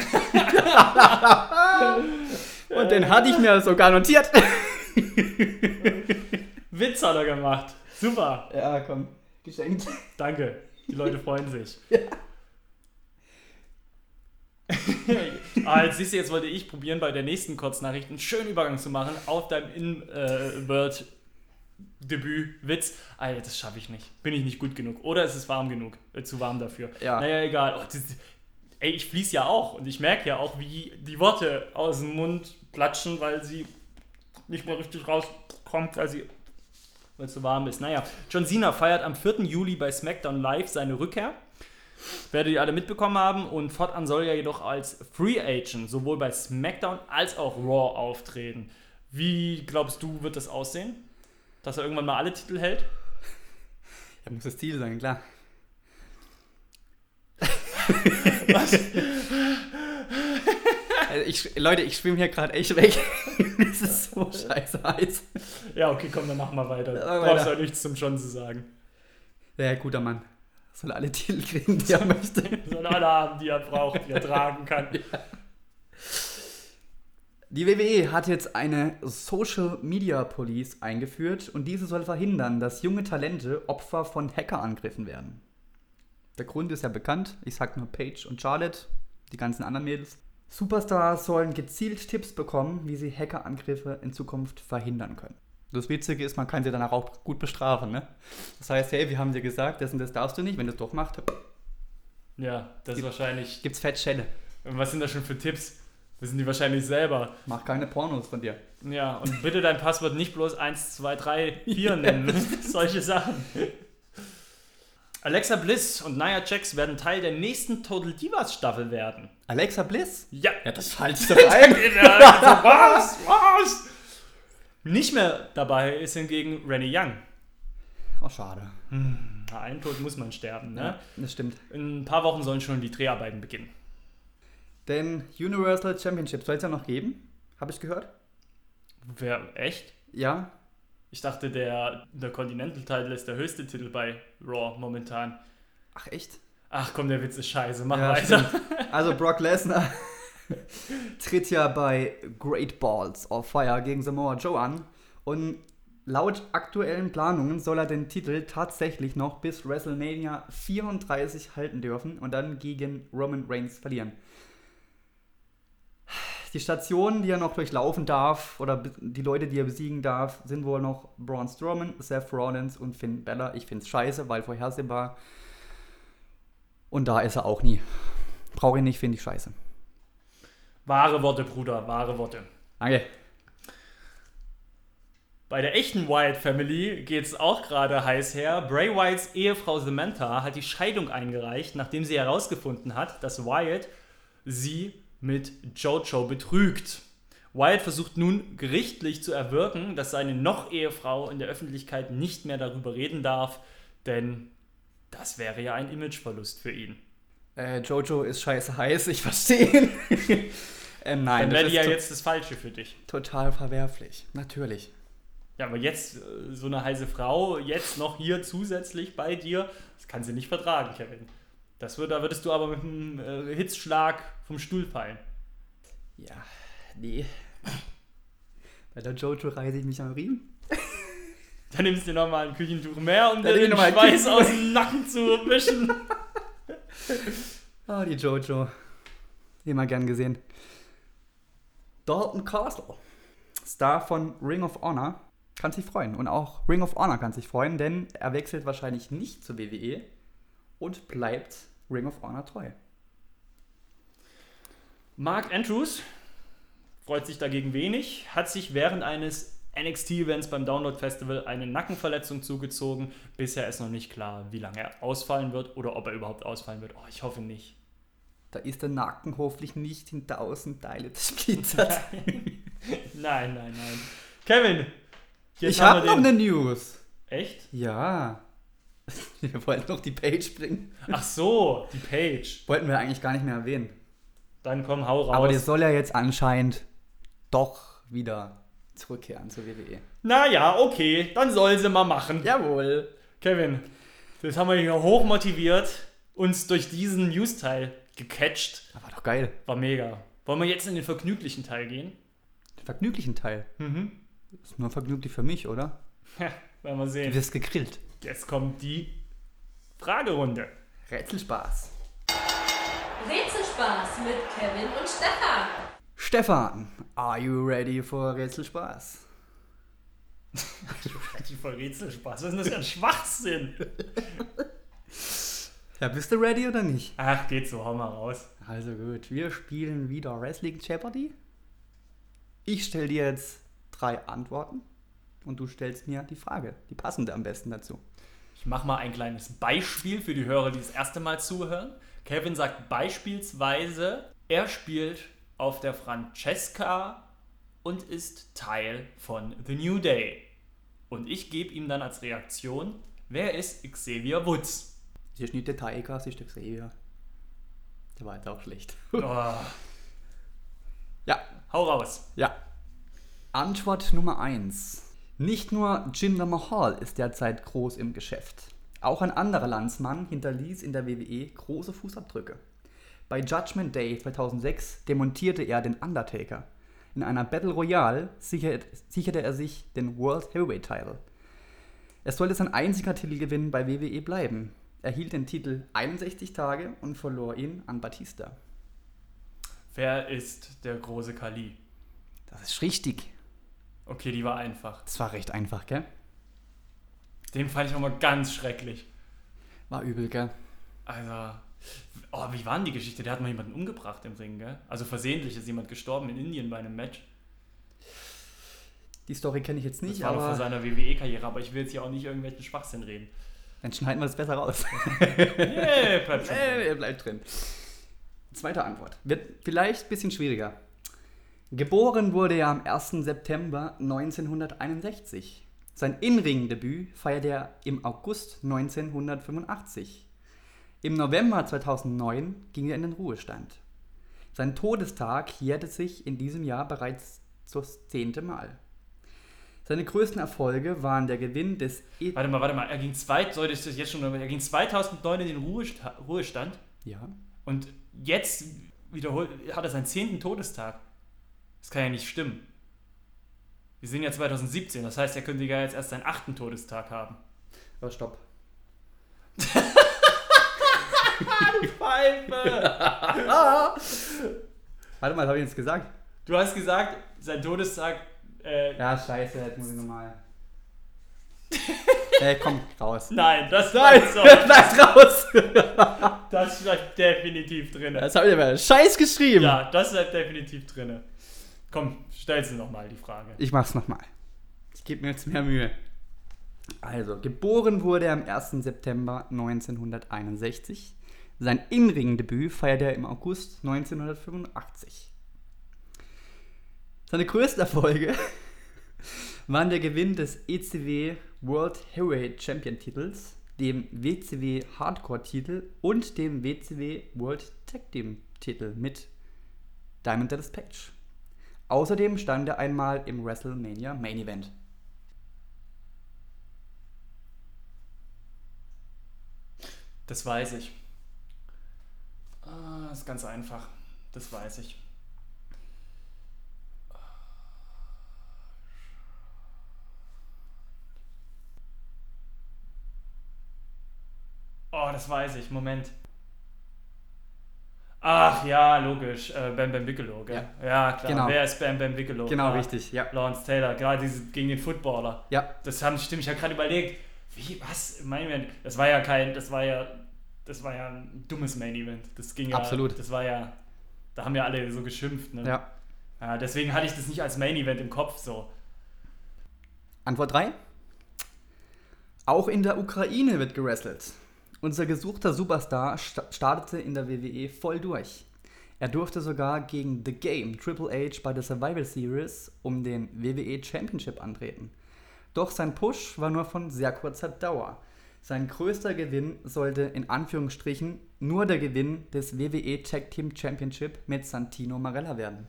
(laughs) Und den hatte ich mir sogar notiert. Witz hat er gemacht. Super. Ja, komm, geschenkt. Danke. Die Leute freuen sich. (laughs) ah, jetzt siehst du, jetzt wollte ich probieren, bei der nächsten Kurznachricht einen schönen Übergang zu machen auf deinem In-World-Debüt-Witz. Ah, ja, das schaffe ich nicht. Bin ich nicht gut genug. Oder ist es warm genug? Äh, zu warm dafür. Ja. Naja, egal. Oh, das, ey, ich fließe ja auch und ich merke ja auch, wie die Worte aus dem Mund platschen, weil sie nicht mehr richtig rauskommt, weil sie weil es so warm ist. Naja, John Cena feiert am 4. Juli bei SmackDown Live seine Rückkehr. Werdet ihr alle mitbekommen haben und fortan soll er jedoch als Free Agent sowohl bei SmackDown als auch Raw auftreten. Wie glaubst du, wird das aussehen? Dass er irgendwann mal alle Titel hält? Ja, muss das Ziel sein, klar. Was? Also ich, Leute, ich schwimme hier gerade echt weg. (laughs) Es ist so scheiße heiß. Ja, okay, komm, dann machen wir weiter. Ja, brauchst weiter. ja nichts zum John zu sagen. Der guter Mann. Soll alle Titel kriegen, die er möchte. Sollen alle haben, die er braucht, die er tragen kann. (laughs) Die WWE hat jetzt eine Social Media Police eingeführt und diese soll verhindern, dass junge Talente Opfer von Hackerangriffen werden. Der Grund ist ja bekannt. Ich sag nur Paige und Charlotte, die ganzen anderen Mädels. Superstars sollen gezielt Tipps bekommen, wie sie Hackerangriffe in Zukunft verhindern können. Das Witzige ist, man kann sie danach auch gut bestrafen. Ne? Das heißt, hey, wir haben dir gesagt, das und das darfst du nicht. Wenn du es doch machst, Ja, das ist wahrscheinlich. gibt's Fettschelle. Was sind das schon für Tipps? Wissen die wahrscheinlich selber. Mach keine Pornos von dir. Ja, und bitte dein Passwort nicht bloß 1, 2, 3, 4 nennen. Solche Sachen. Alexa Bliss und Nia Jax werden Teil der nächsten Total Divas Staffel werden. Alexa Bliss? Ja. Ja, das ich (laughs) doch ein. was? Was? Nicht mehr dabei ist hingegen Rennie Young. Oh, schade. Na, Einen Tod muss man sterben, ne? Ja, das stimmt. In ein paar Wochen sollen schon die Dreharbeiten beginnen. Den Universal Championship soll es ja noch geben. Habe ich gehört? Wer, echt? Ja. Ich dachte, der, der Continental Title ist der höchste Titel bei Raw momentan. Ach, echt? Ach komm, der Witz ist scheiße. Mach Ja, weiter. stimmt. (laughs) Also Brock Lesnar (laughs) tritt ja bei Great Balls of Fire gegen Samoa Joe an. Und laut aktuellen Planungen soll er den Titel tatsächlich noch bis WrestleMania 34 halten dürfen und dann gegen Roman Reigns verlieren. Die Stationen, die er noch durchlaufen darf, oder die Leute, die er besiegen darf, sind wohl noch Braun Strowman, Seth Rollins und Finn Balor. Ich finde es scheiße, weil vorhersehbar. Und da ist er auch nie. Brauche ich nicht, finde ich scheiße. Wahre Worte, Bruder, wahre Worte. Danke. Bei der echten Wyatt Family geht es auch gerade heiß her. Bray Wyatts Ehefrau Samantha hat die Scheidung eingereicht, nachdem sie herausgefunden hat, dass Wyatt sie mit Jojo betrügt. Wyatt versucht nun gerichtlich zu erwirken, dass seine noch-Ehefrau in der Öffentlichkeit nicht mehr darüber reden darf, denn das wäre ja ein Imageverlust für ihn. Äh, Jojo ist scheiße heiß, ich verstehe. (laughs) ähm, nein, Dann wäre ja jetzt das Falsche für dich. total verwerflich. Natürlich. Ja, aber jetzt äh, so eine heiße Frau, jetzt noch hier zusätzlich bei dir, das kann sie nicht vertragen, Kevin. Das wird, da würdest du aber mit einem äh, Hitzschlag vom Stuhl fallen. Ja, nee. (clears throat) Bei der Jojo reiße ich mich am Riemen. (laughs) Dann nimmst du dir nochmal ein Küchentuch mehr, um dir den Schweiß aus dem Nacken zu wischen. (laughs) Ah, die Jojo. Immer gern gesehen. Dalton Castle. Star von Ring of Honor. Kann sich freuen. Und auch Ring of Honor kann sich freuen, denn er wechselt wahrscheinlich nicht zur WWE und bleibt Ring of Honor treu. Mark Andrews freut sich dagegen wenig, hat sich während eines NXT-Events beim Download Festival eine Nackenverletzung zugezogen. Bisher ist noch nicht klar, wie lange er ausfallen wird oder ob er überhaupt ausfallen wird. Oh, ich hoffe nicht. Da ist der Nacken hoffentlich nicht in tausend Teile zersplittert. (laughs) Nein, nein, nein. Kevin, jetzt ich habe noch eine News. Echt? Ja. (laughs) Wir wollten noch die Page bringen. Ach so, die Page. Wollten wir eigentlich gar nicht mehr erwähnen. Dann komm, hau raus. Aber die soll ja jetzt anscheinend doch wieder zurückkehren zur WWE. naja, okay, dann soll sie mal machen. Jawohl. Kevin, das haben wir hier hoch motiviert, uns durch diesen News-Teil gecatcht. Das war doch geil. War mega. Wollen wir jetzt in den vergnüglichen Teil gehen? Den vergnüglichen Teil. Mhm. Ist nur vergnüglich für mich, oder? Ja, werden wir Du sehen. wirst gegrillt. Jetzt kommt die Fragerunde. Rätselspaß. Rätselspaß mit Kevin und Stefan. Stefan, are you ready for Rätselspaß? Die voll Rätselspaß. Was ist denn das für ein Schwachsinn? Ja, bist du ready oder nicht? Ach, geht so, hau mal raus. Also gut, wir spielen wieder Wrestling Jeopardy. Ich stelle dir jetzt drei Antworten und du stellst mir die Frage, die passende am besten dazu. Ich mache mal ein kleines Beispiel für die Hörer, die das erste Mal zuhören. Kevin sagt beispielsweise, er spielt auf der Francesca und ist Teil von The New Day. Und ich gebe ihm dann als Reaktion, wer ist Xavier Woods? Hier ist nicht der Taika, sie ist der Xavier. Der war jetzt auch schlecht. (laughs) Oh, Ja, hau raus. ja. Antwort Nummer 1. Nicht nur Jinder Mahal ist derzeit groß im Geschäft. Auch ein anderer Landsmann hinterließ in der WWE große Fußabdrücke. Bei Judgment Day 2006 demontierte er den Undertaker. In einer Battle Royale sichert, sicherte er sich den World Heavyweight Title. Es sollte sein einziger Titelgewinn bei WWE bleiben. Er hielt den Titel 61 Tage und verlor ihn an Batista. Wer ist der große Kali? Das ist richtig. Okay, die war einfach. Das war recht einfach, gell? Den fand ich auch mal ganz schrecklich. War übel, gell? Also, oh, wie war denn die Geschichte? Der hat mal jemanden umgebracht im Ring, gell? Also versehentlich ist jemand gestorben in Indien bei einem Match. Die Story kenne ich jetzt Das nicht, war noch vor aber seiner WWE-Karriere, aber ich will jetzt hier auch nicht irgendwelchen Schwachsinn reden. dann schneiden wir das besser raus. (laughs) Yeah, bleibt Nee, (laughs) drin. nee, bleibt drin. Zweite Antwort. Wird vielleicht ein bisschen schwieriger. Geboren wurde er am 1. September 1961. Sein In-Ring-Debüt feierte er im August 1985. Im November 2009 ging er in den Ruhestand. Sein Todestag jährte sich in diesem Jahr bereits das zehnte Mal. Seine größten Erfolge waren der Gewinn des E Warte mal, warte mal. Er ging, zwei, sollte ich das jetzt schon, er ging 2009 in den Ruhesta Ruhestand ja, und jetzt wiederholt, hat er seinen zehnten Todestag. Das kann ja nicht stimmen. Wir sind ja 2017, das heißt, er könnte ja jetzt erst seinen achten Todestag haben. aber stopp. (laughs) Pfeife! (laughs) Warte mal, habe ich jetzt gesagt? Du hast gesagt, sein Todestag. Äh, Ja, scheiße, jetzt muss ich nochmal. (laughs) Ey, komm, raus. Nein, das Nein, so. bleib raus! Das bleibt definitiv drin. Das habe ich aber scheiß geschrieben. Ja, das bleibt definitiv drin. Komm, stell sie nochmal die Frage. Ich mach's nochmal. Ich gebe mir jetzt mehr Mühe. Also, geboren wurde er am 1. September 1961. Sein In-Ring-Debüt feierte er im August 1985. Seine größten Erfolge (laughs) waren der Gewinn des ECW World Heavyweight Champion Titels, dem WCW Hardcore Titel und dem WCW World Tag Team Titel mit Diamond Dallas Page. Außerdem stand er einmal im WrestleMania Main Event. Das weiß ich. Ah, ist ganz einfach. Das weiß ich. Oh, das weiß ich. Moment. Ach ja, logisch. Äh, Bam Bam Bigelow, gell? Ja. Ja, klar. Genau. Wer ist Bam Bam Bigelow? Genau, Klar. richtig, ja. Lawrence Taylor, gerade gegen den Footballer. Ja, Das haben stimmt, ich habe gerade überlegt, wie, was, Main Event, das war ja kein, das war ja, das war ja ein dummes Main Event. Das ging ja, Absolut. das war ja, da haben ja alle so geschimpft, ne? ja. Ja, deswegen hatte ich das nicht als Main Event im Kopf so. Antwort 3. Auch in der Ukraine wird gewrestelt. Unser gesuchter Superstar sta- startete in der WWE voll durch. Er durfte sogar gegen The Game Triple H bei der Survival Series um den WWE Championship antreten. Doch sein Push war nur von sehr kurzer Dauer. Sein größter Gewinn sollte in Anführungsstrichen nur der Gewinn des WWE Tag Team Championship mit Santino Marella werden.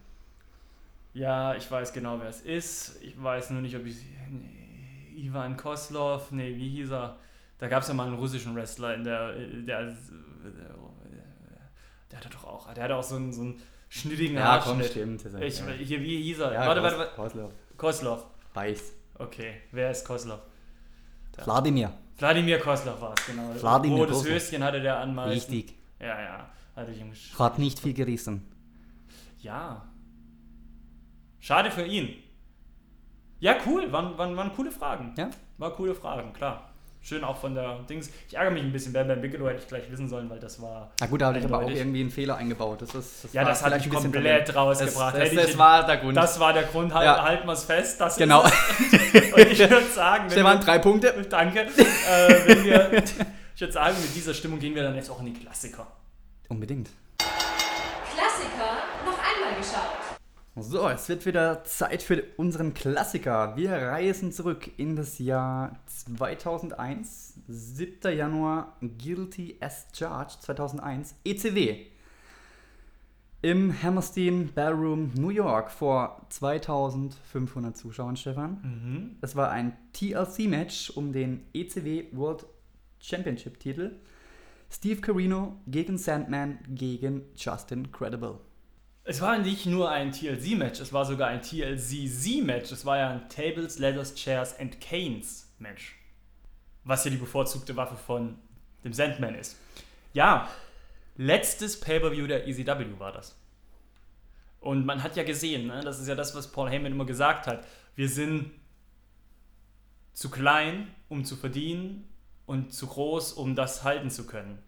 Ja, ich weiß genau, wer es ist. Ich weiß nur nicht, ob ich. Nee, Ivan Koslov, nee, wie hieß er? Da gab es ja mal einen russischen Wrestler in der. der, der, der hatte doch auch. Der hatte auch so einen, so einen schnittigen Haarschnitt. stimmt. ist er, Ich, ja. hier, wie hieß er? Ja, warte, warte, warte. Koslov. Koslov. Reichs. Okay, wer ist Koslov? Wladimir. Wladimir Koslov war es, genau. Wladimir Rotes Koslov. Höschen hatte der an. Richtig. Ja, ja. Hatte ich gesch- Hat nicht viel gerissen. Ja. Schade für ihn. Ja, cool. Waren, waren, waren coole Fragen. Ja? War coole Fragen, klar. Schön auch von der Dings. Ich ärgere mich ein bisschen. Bam Bam Bigelow hätte ich gleich wissen sollen, weil das war. Na gut, da hatte ich aber auch irgendwie einen Fehler eingebaut. Das ist, das Ja, das hat bisschen komplett rausgebracht. Das, das, ich- das war der Grund. Das war der Grund. Halt, Ja. Halten wir es fest. Das genau. Und ich würde sagen, wenn Stefan, wir, drei Punkte. (laughs) danke. Äh, wenn wir, ich würde sagen, mit dieser Stimmung gehen wir dann jetzt auch in die Klassiker. Unbedingt. Klassiker noch einmal geschaut. So, es wird wieder Zeit für unseren Klassiker. Wir reisen zurück in das Jahr 2001, 7. Januar, Guilty as Charged 2001, ECW. Im Hammerstein Ballroom New York vor 2500 Zuschauern, Stefan. Mhm. Es war ein TLC-Match um den ECW World Championship-Titel. Steve Carino gegen Sandman gegen Justin Credible. Es war nicht nur ein TLC-Match, es war sogar ein TLCZ-Match. Es war ja ein Tables, Ladders, Chairs and Canes-Match. Was ja die bevorzugte Waffe von dem Sandman ist. Ja, letztes Pay-Per-View der ECW war das. Und man hat ja gesehen, ne, das ist ja das, was Paul Heyman immer gesagt hat. Wir sind zu klein, um zu verdienen und zu groß, um das halten zu können.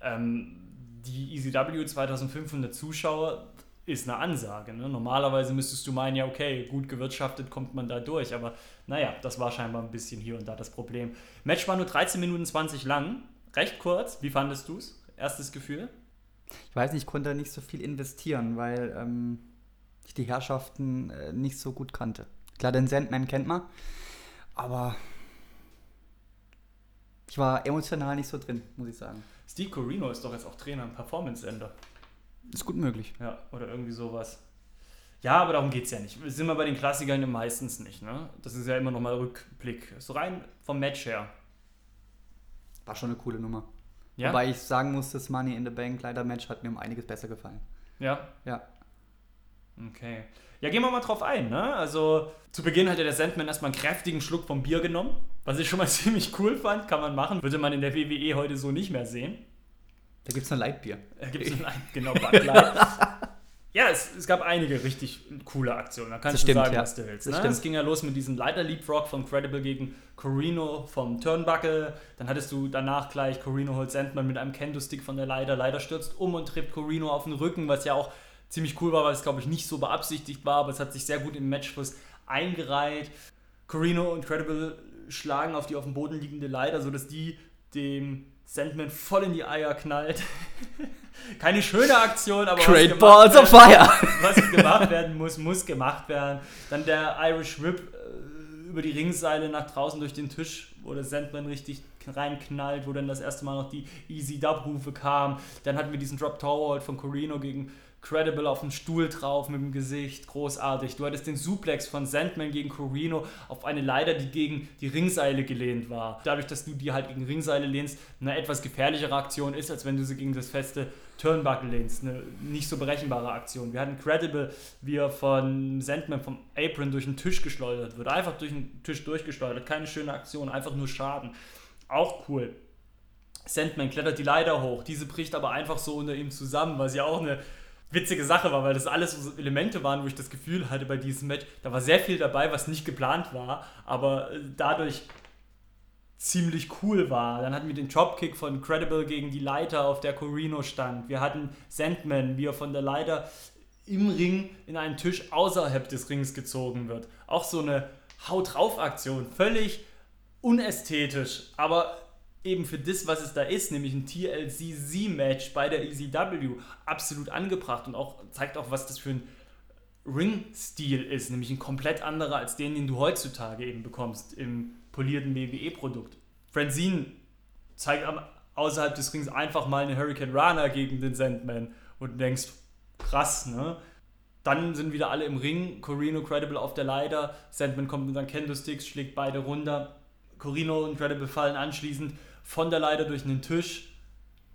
Ähm, die ECW 2500 Zuschauer ist eine Ansage. Ne? Normalerweise müsstest du meinen, ja, okay, gut gewirtschaftet kommt man da durch, aber naja, das war scheinbar ein bisschen hier und da das Problem. Match war nur 13 Minuten 20 lang, recht kurz. Wie fandest du es? Erstes Gefühl? Ich weiß nicht, ich konnte da nicht so viel investieren, weil ähm, ich die Herrschaften äh, nicht so gut kannte. Klar, den Sandman kennt man, aber ich war emotional nicht so drin, muss ich sagen. Steve Corino ist doch jetzt auch Trainer im Performance Center. Ist gut möglich. Ja, oder irgendwie sowas. Ja, aber darum geht es ja nicht. Sind wir bei den Klassikern meistens nicht. Ne? Das ist ja immer nochmal Rückblick. So rein vom Match her. War schon eine coole Nummer. Ja? Wobei ich sagen muss, das Money in the Bank leider Match hat mir um einiges besser gefallen. ja? Ja. Okay. Ja, gehen wir mal drauf ein, ne? Also, zu Beginn hat ja der Sandman erstmal einen kräftigen Schluck vom Bier genommen, was ich schon mal (laughs) ziemlich cool fand, kann man machen. Würde man in der WWE heute so nicht mehr sehen. Da gibt es ein Lightbier. Da gibt es ein, genau, (laughs) Bud Light. Ja, es, es gab einige richtig coole Aktionen. Da kannst Das du stimmt, sagen, ja. was du willst. Das Ne? Es ging ja los mit diesem Leiter Leapfrog von Credible gegen Corino vom Turnbuckle. Dann hattest du danach gleich Corino holt Sandman mit einem Kendo-Stick von der Leiter. Leiter stürzt um und trifft Corino auf den Rücken, was ja auch ziemlich cool war, weil es, glaube ich, nicht so beabsichtigt war, aber es hat sich sehr gut im Matchfluss eingereiht. Corino und Credible schlagen auf die auf dem Boden liegende Leiter, sodass die dem Sandman voll in die Eier knallt. (laughs) Keine schöne Aktion, aber Great was Balls of Fire! was (laughs) gemacht werden muss, muss gemacht werden. Dann der Irish Whip äh, über die Ringseile nach draußen durch den Tisch, wo der Sandman richtig reinknallt, wo dann das erste Mal noch die Easy Dub-Rufe kamen. Dann hatten wir diesen Drop Tower von Corino gegen Credible auf dem Stuhl drauf mit dem Gesicht, großartig. Du hattest den Suplex von Sandman gegen Corino auf eine Leiter, die gegen die Ringseile gelehnt war. Dadurch, dass du die halt gegen Ringseile lehnst, eine etwas gefährlichere Aktion ist, als wenn du sie gegen das feste Turnbuckle lehnst. Eine nicht so berechenbare Aktion. Wir hatten Credible, wie er von Sandman vom Apron durch den Tisch geschleudert wird. Einfach durch den Tisch durchgeschleudert. Keine schöne Aktion, einfach nur Schaden. Auch cool. Sandman klettert die Leiter hoch. Diese bricht aber einfach so unter ihm zusammen, was ja auch eine witzige Sache war, weil das alles so Elemente waren, wo ich das Gefühl hatte bei diesem Match, da war sehr viel dabei, was nicht geplant war, aber äh, dadurch ziemlich cool war. Dann hatten wir den Dropkick von Credible gegen die Leiter, auf der Corino stand. Wir hatten Sandman, wie er von der Leiter im Ring in einen Tisch außerhalb des Rings gezogen wird. Auch so eine Haut drauf Aktion, völlig unästhetisch, aber eben für das, was es da ist, nämlich ein TLC-Z-Match bei der ECW, absolut angebracht und auch zeigt auch, was das für ein Ring-Stil ist, nämlich ein komplett anderer als den, den du heutzutage eben bekommst im polierten WWE-Produkt. Francine zeigt am, außerhalb des Rings einfach mal eine Hurricane Rana gegen den Sandman und du denkst, krass, ne? Dann sind wieder alle im Ring, Corino Credible auf der Leiter, Sandman kommt mit seinen Kendo-Sticks, schlägt beide runter, Corino und Credible fallen anschließend von der Leiter durch einen Tisch.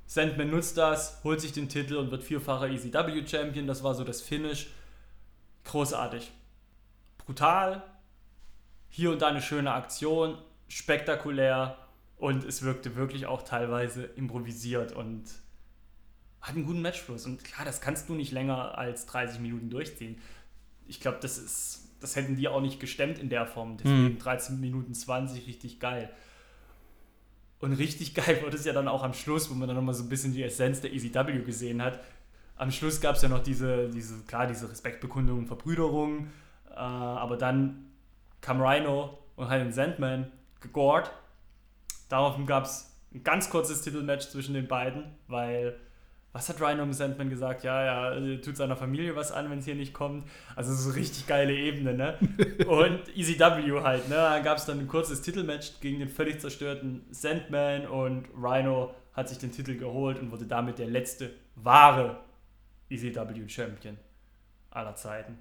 Sandman nutzt das, holt sich den Titel und wird vierfacher ECW-Champion. Das war so das Finish. Großartig. Brutal. Hier und da eine schöne Aktion. Spektakulär. Und es wirkte wirklich auch teilweise improvisiert und hat einen guten Matchfluss. Und klar, das kannst du nicht länger als 30 Minuten durchziehen. Ich glaube, das ist, das hätten die auch nicht gestemmt in der Form. Deswegen 13 Minuten 20, richtig geil. Und richtig geil wurde es ja dann auch am Schluss, wo man dann nochmal so ein bisschen die Essenz der ECW gesehen hat. Am Schluss gab es ja noch diese, diese, klar, diese Respektbekundung, Verbrüderung, äh, aber dann kam Rhino und hat den Sandman gegort. Daraufhin gab es ein ganz kurzes Titelmatch zwischen den beiden, weil was hat Rhino im Sandman gesagt? Ja, ja, tut seiner Familie was an, wenn es hier nicht kommt. Also so richtig geile Ebene, ne? (laughs) Und ECW halt, ne? Da gab es dann ein kurzes Titelmatch gegen den völlig zerstörten Sandman und Rhino hat sich den Titel geholt und wurde damit der letzte wahre ECW-Champion aller Zeiten.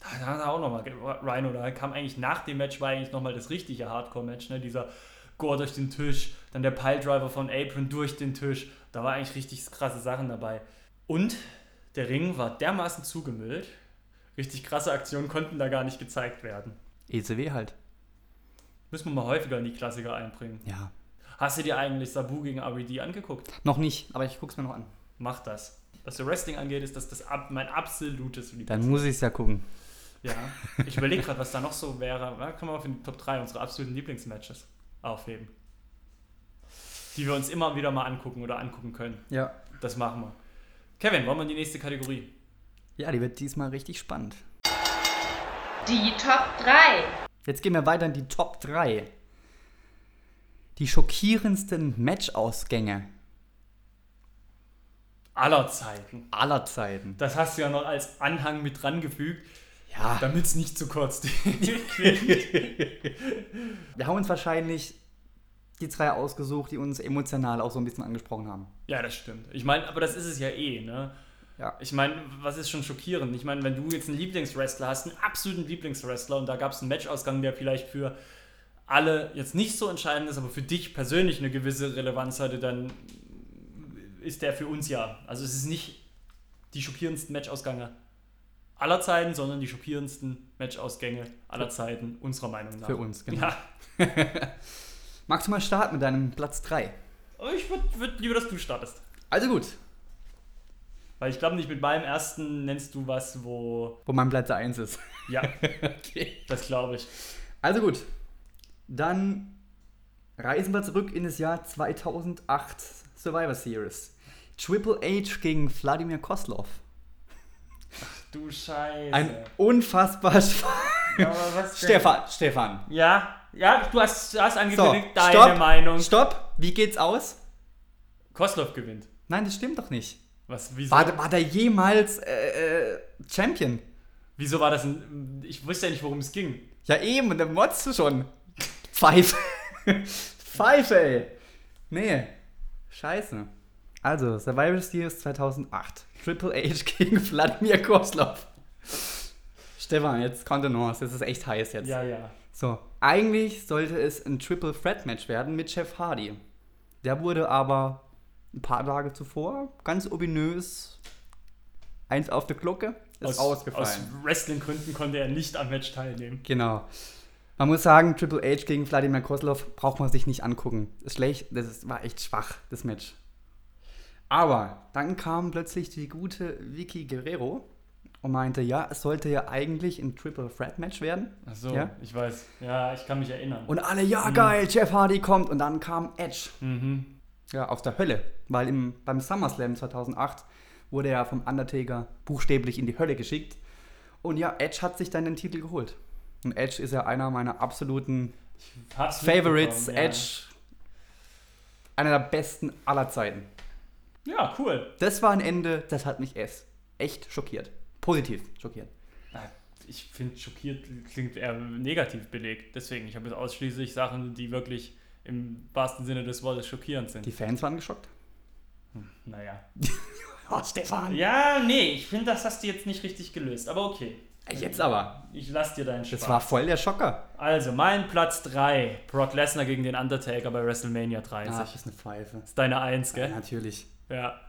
Da hat er auch nochmal, Rhino, da kam eigentlich nach dem Match, war eigentlich nochmal das richtige Hardcore-Match, ne? Dieser Gore durch den Tisch, dann der Piledriver von Apron durch den Tisch. Da war eigentlich richtig krasse Sachen dabei. Und der Ring war dermaßen zugemüllt. Richtig krasse Aktionen konnten da gar nicht gezeigt werden. ECW halt. Müssen wir mal häufiger in die Klassiker einbringen. Ja. Hast du dir eigentlich Sabu gegen RED angeguckt? Noch nicht, aber ich guck's mir noch an. Mach das. Was der Wrestling angeht, ist das, das ab, mein absolutes Lieblings. Dann muss ich's ja gucken. Ja. Ich überlege gerade, was da noch so wäre. Da können wir auf die Top 3 unsere absoluten Lieblingsmatches aufheben. Die wir uns immer wieder mal angucken oder angucken können. Ja. Das machen wir. Kevin, wollen wir in die nächste Kategorie? Ja, die wird diesmal richtig spannend. Die Top 3. Jetzt gehen wir weiter in die Top 3. Die schockierendsten Matchausgänge Aller Zeiten. aller Zeiten. Das hast du ja noch als Anhang mit dran gefügt, Ja. damit es nicht zu kurz (laughs) klingt. Wir haben uns wahrscheinlich die drei ausgesucht, die uns emotional auch so ein bisschen angesprochen haben. ja, das stimmt. Ich meine, aber das ist es ja eh, ne? Ja. Ich meine, was ist schon schockierend? Ich meine, wenn du jetzt einen Lieblingswrestler hast, einen absoluten Lieblingswrestler und da gab es einen Matchausgang, der vielleicht für alle jetzt nicht so entscheidend ist, aber für dich persönlich eine gewisse Relevanz hatte, dann ist der für uns ja. Also es ist nicht die schockierendsten Matchausgänge aller Zeiten, sondern die schockierendsten Matchausgänge aller Zeiten, unserer Meinung nach. Für uns, genau. Ja. (laughs) Magst du mal starten mit deinem Platz 3? Aber ich würde würd lieber, dass du startest. Also gut, Weil ich glaube nicht, mit meinem ersten nennst du was, wo. wo mein Platz 1 ist. Ja, (laughs) Okay. das glaube ich. Also gut, dann reisen wir zurück in das Jahr 2008 Survivor Series. Triple H gegen Wladimir Koslov. Du Scheiße. Ein unfassbar denn? (laughs) Stefan, Stefan. Ja, ja, du hast, hast So, angekündigt, deine stopp, Meinung. stopp. Wie geht's aus? Koslov gewinnt. Nein, das stimmt doch nicht. Was, wieso, War, war der jemals äh, äh, Champion? wieso war das ein. Ich wusste ja nicht, worum es ging. Ja, eben, und dann motzt du schon. Pfeife. (laughs) Pfeife, ey. Nee. Scheiße. Also, Survival Series 2008. Triple H (laughs) gegen Vladimir Koslov. Stefan, jetzt Kontenance. Das ist echt heiß jetzt. Ja, ja. So, eigentlich sollte es ein Triple Threat Match werden mit Jeff Hardy. Der wurde aber ein paar Tage zuvor ganz ominös eins auf der Glocke ist Aus, ausgefallen. aus Wrestling-Gründen konnte er nicht am Match teilnehmen. Genau. Man muss sagen, Triple H gegen Vladimir Kozlov braucht man sich nicht angucken. Ist schlecht, das ist, war echt schwach, das Match. Aber dann kam plötzlich die gute Vicky Guerrero und meinte, ja, es sollte ja eigentlich ein Triple Threat Match werden. Achso, Ja? ich weiß. Ja, ich kann mich erinnern. Und alle, ja geil, Jeff Hardy kommt. Und dann kam Edge. mhm. Ja, aus der Hölle. Weil im, beim SummerSlam 2008 wurde er vom Undertaker buchstäblich in die Hölle geschickt. Und ja, Edge hat sich dann den Titel geholt. Und Edge ist ja einer meiner absoluten Favorites. ja. Edge, einer der besten aller Zeiten. Ja, cool. Das war ein Ende, das hat mich echt schockiert. Positiv schockiert. Ich finde, schockiert klingt eher negativ belegt. Deswegen, ich habe jetzt ausschließlich Sachen, die wirklich im wahrsten Sinne des Wortes schockierend sind. Die Fans waren geschockt. naja. (laughs) Oh, Stefan. Ja, nee, ich finde, das hast du jetzt nicht richtig gelöst. Aber okay. Jetzt aber. Ich lass dir deinen Spaß. Das war voll der Schocker. Also, mein Platz 3. Brock Lesnar gegen den Undertaker bei WrestleMania 30. Ach, ist eine Pfeife. ist deine Eins, Ja, gell? natürlich. Ja.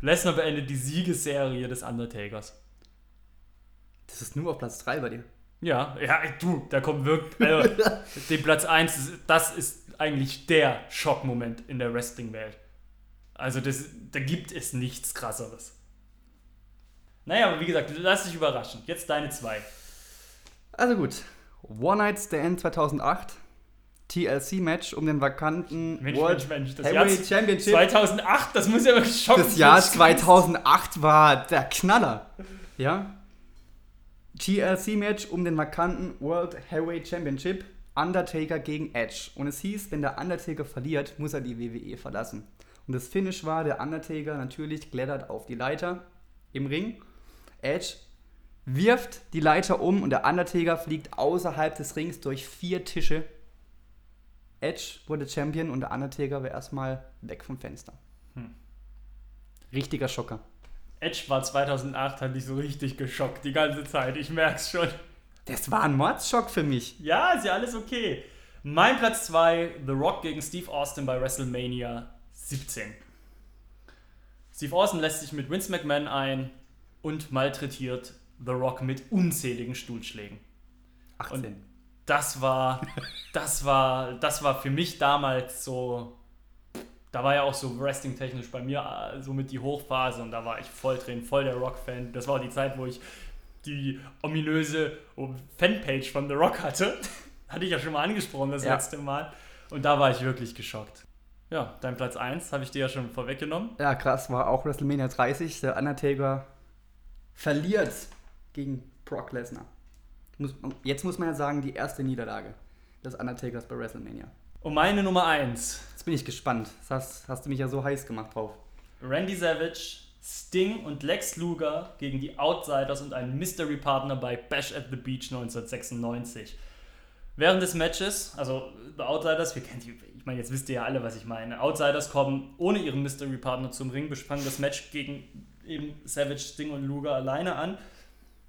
Lesnar beendet die Siegesserie des Undertakers. Das ist nur auf Platz 3 bei dir. Ja, ja, du, da kommt wirklich. Also, (laughs) den Platz 1, das ist eigentlich der Schockmoment in der Wrestling-Welt. Also, das, da gibt es nichts krasseres. Naja, aber wie gesagt, lass dich überraschen. Jetzt deine zwei. Also gut. One Night Stand 2008. TLC-Match um den vakanten Mensch, World Mensch, Mensch, das Heavyweight Jahr Championship. 2008, das muss ja wirklich schocken. Das Jahr 2008 war der Knaller. Ja. TLC-Match um den vakanten World Heavyweight Championship. Undertaker gegen Edge. Und es hieß, wenn der Undertaker verliert, muss er die WWE verlassen. Und das Finish war, der Undertaker natürlich klettert auf die Leiter im Ring. Edge wirft die Leiter um und der Undertaker fliegt außerhalb des Rings durch vier Tische. Edge wurde Champion und der Undertaker war erstmal weg vom Fenster. Richtiger Schocker. Edge war 2008, hat dich so richtig geschockt, die ganze Zeit. Ich merk's schon. Das war ein Mordschock für mich. Ja, ist ja alles okay. Mein Platz 2, The Rock gegen Steve Austin bei WrestleMania 17. Steve Austin lässt sich mit Vince McMahon ein und malträtiert The Rock mit unzähligen Stuhlschlägen. 18. Das war, das war, das war für mich damals so. Da war ja auch so wrestling-technisch bei mir äh, so mit die Hochphase und da war ich voll drin, voll der Rock-Fan. Das war die Zeit, wo ich die ominöse oh, Fanpage von The Rock hatte. (laughs) hatte ich ja schon mal angesprochen das Ja. letzte Mal. Und da war ich wirklich geschockt. Ja, dein Platz 1 habe ich dir ja schon vorweggenommen. Ja, krass, war auch WrestleMania 30. Der Undertaker verliert gegen Brock Lesnar. Jetzt muss man ja sagen, die erste Niederlage des Undertakers bei WrestleMania. Und meine Nummer 1. Bin ich gespannt. Das hast, hast du mich ja so heiß gemacht drauf. Randy Savage, Sting und Lex Luger gegen die Outsiders und einen Mystery Partner bei Bash at the Beach 1996. Während des Matches, also The Outsiders, wir kennen die, ich meine, jetzt wisst ihr ja alle, was ich meine. Outsiders kommen ohne ihren Mystery Partner zum Ring, bespannen das Match gegen eben Savage, Sting und Luger alleine an.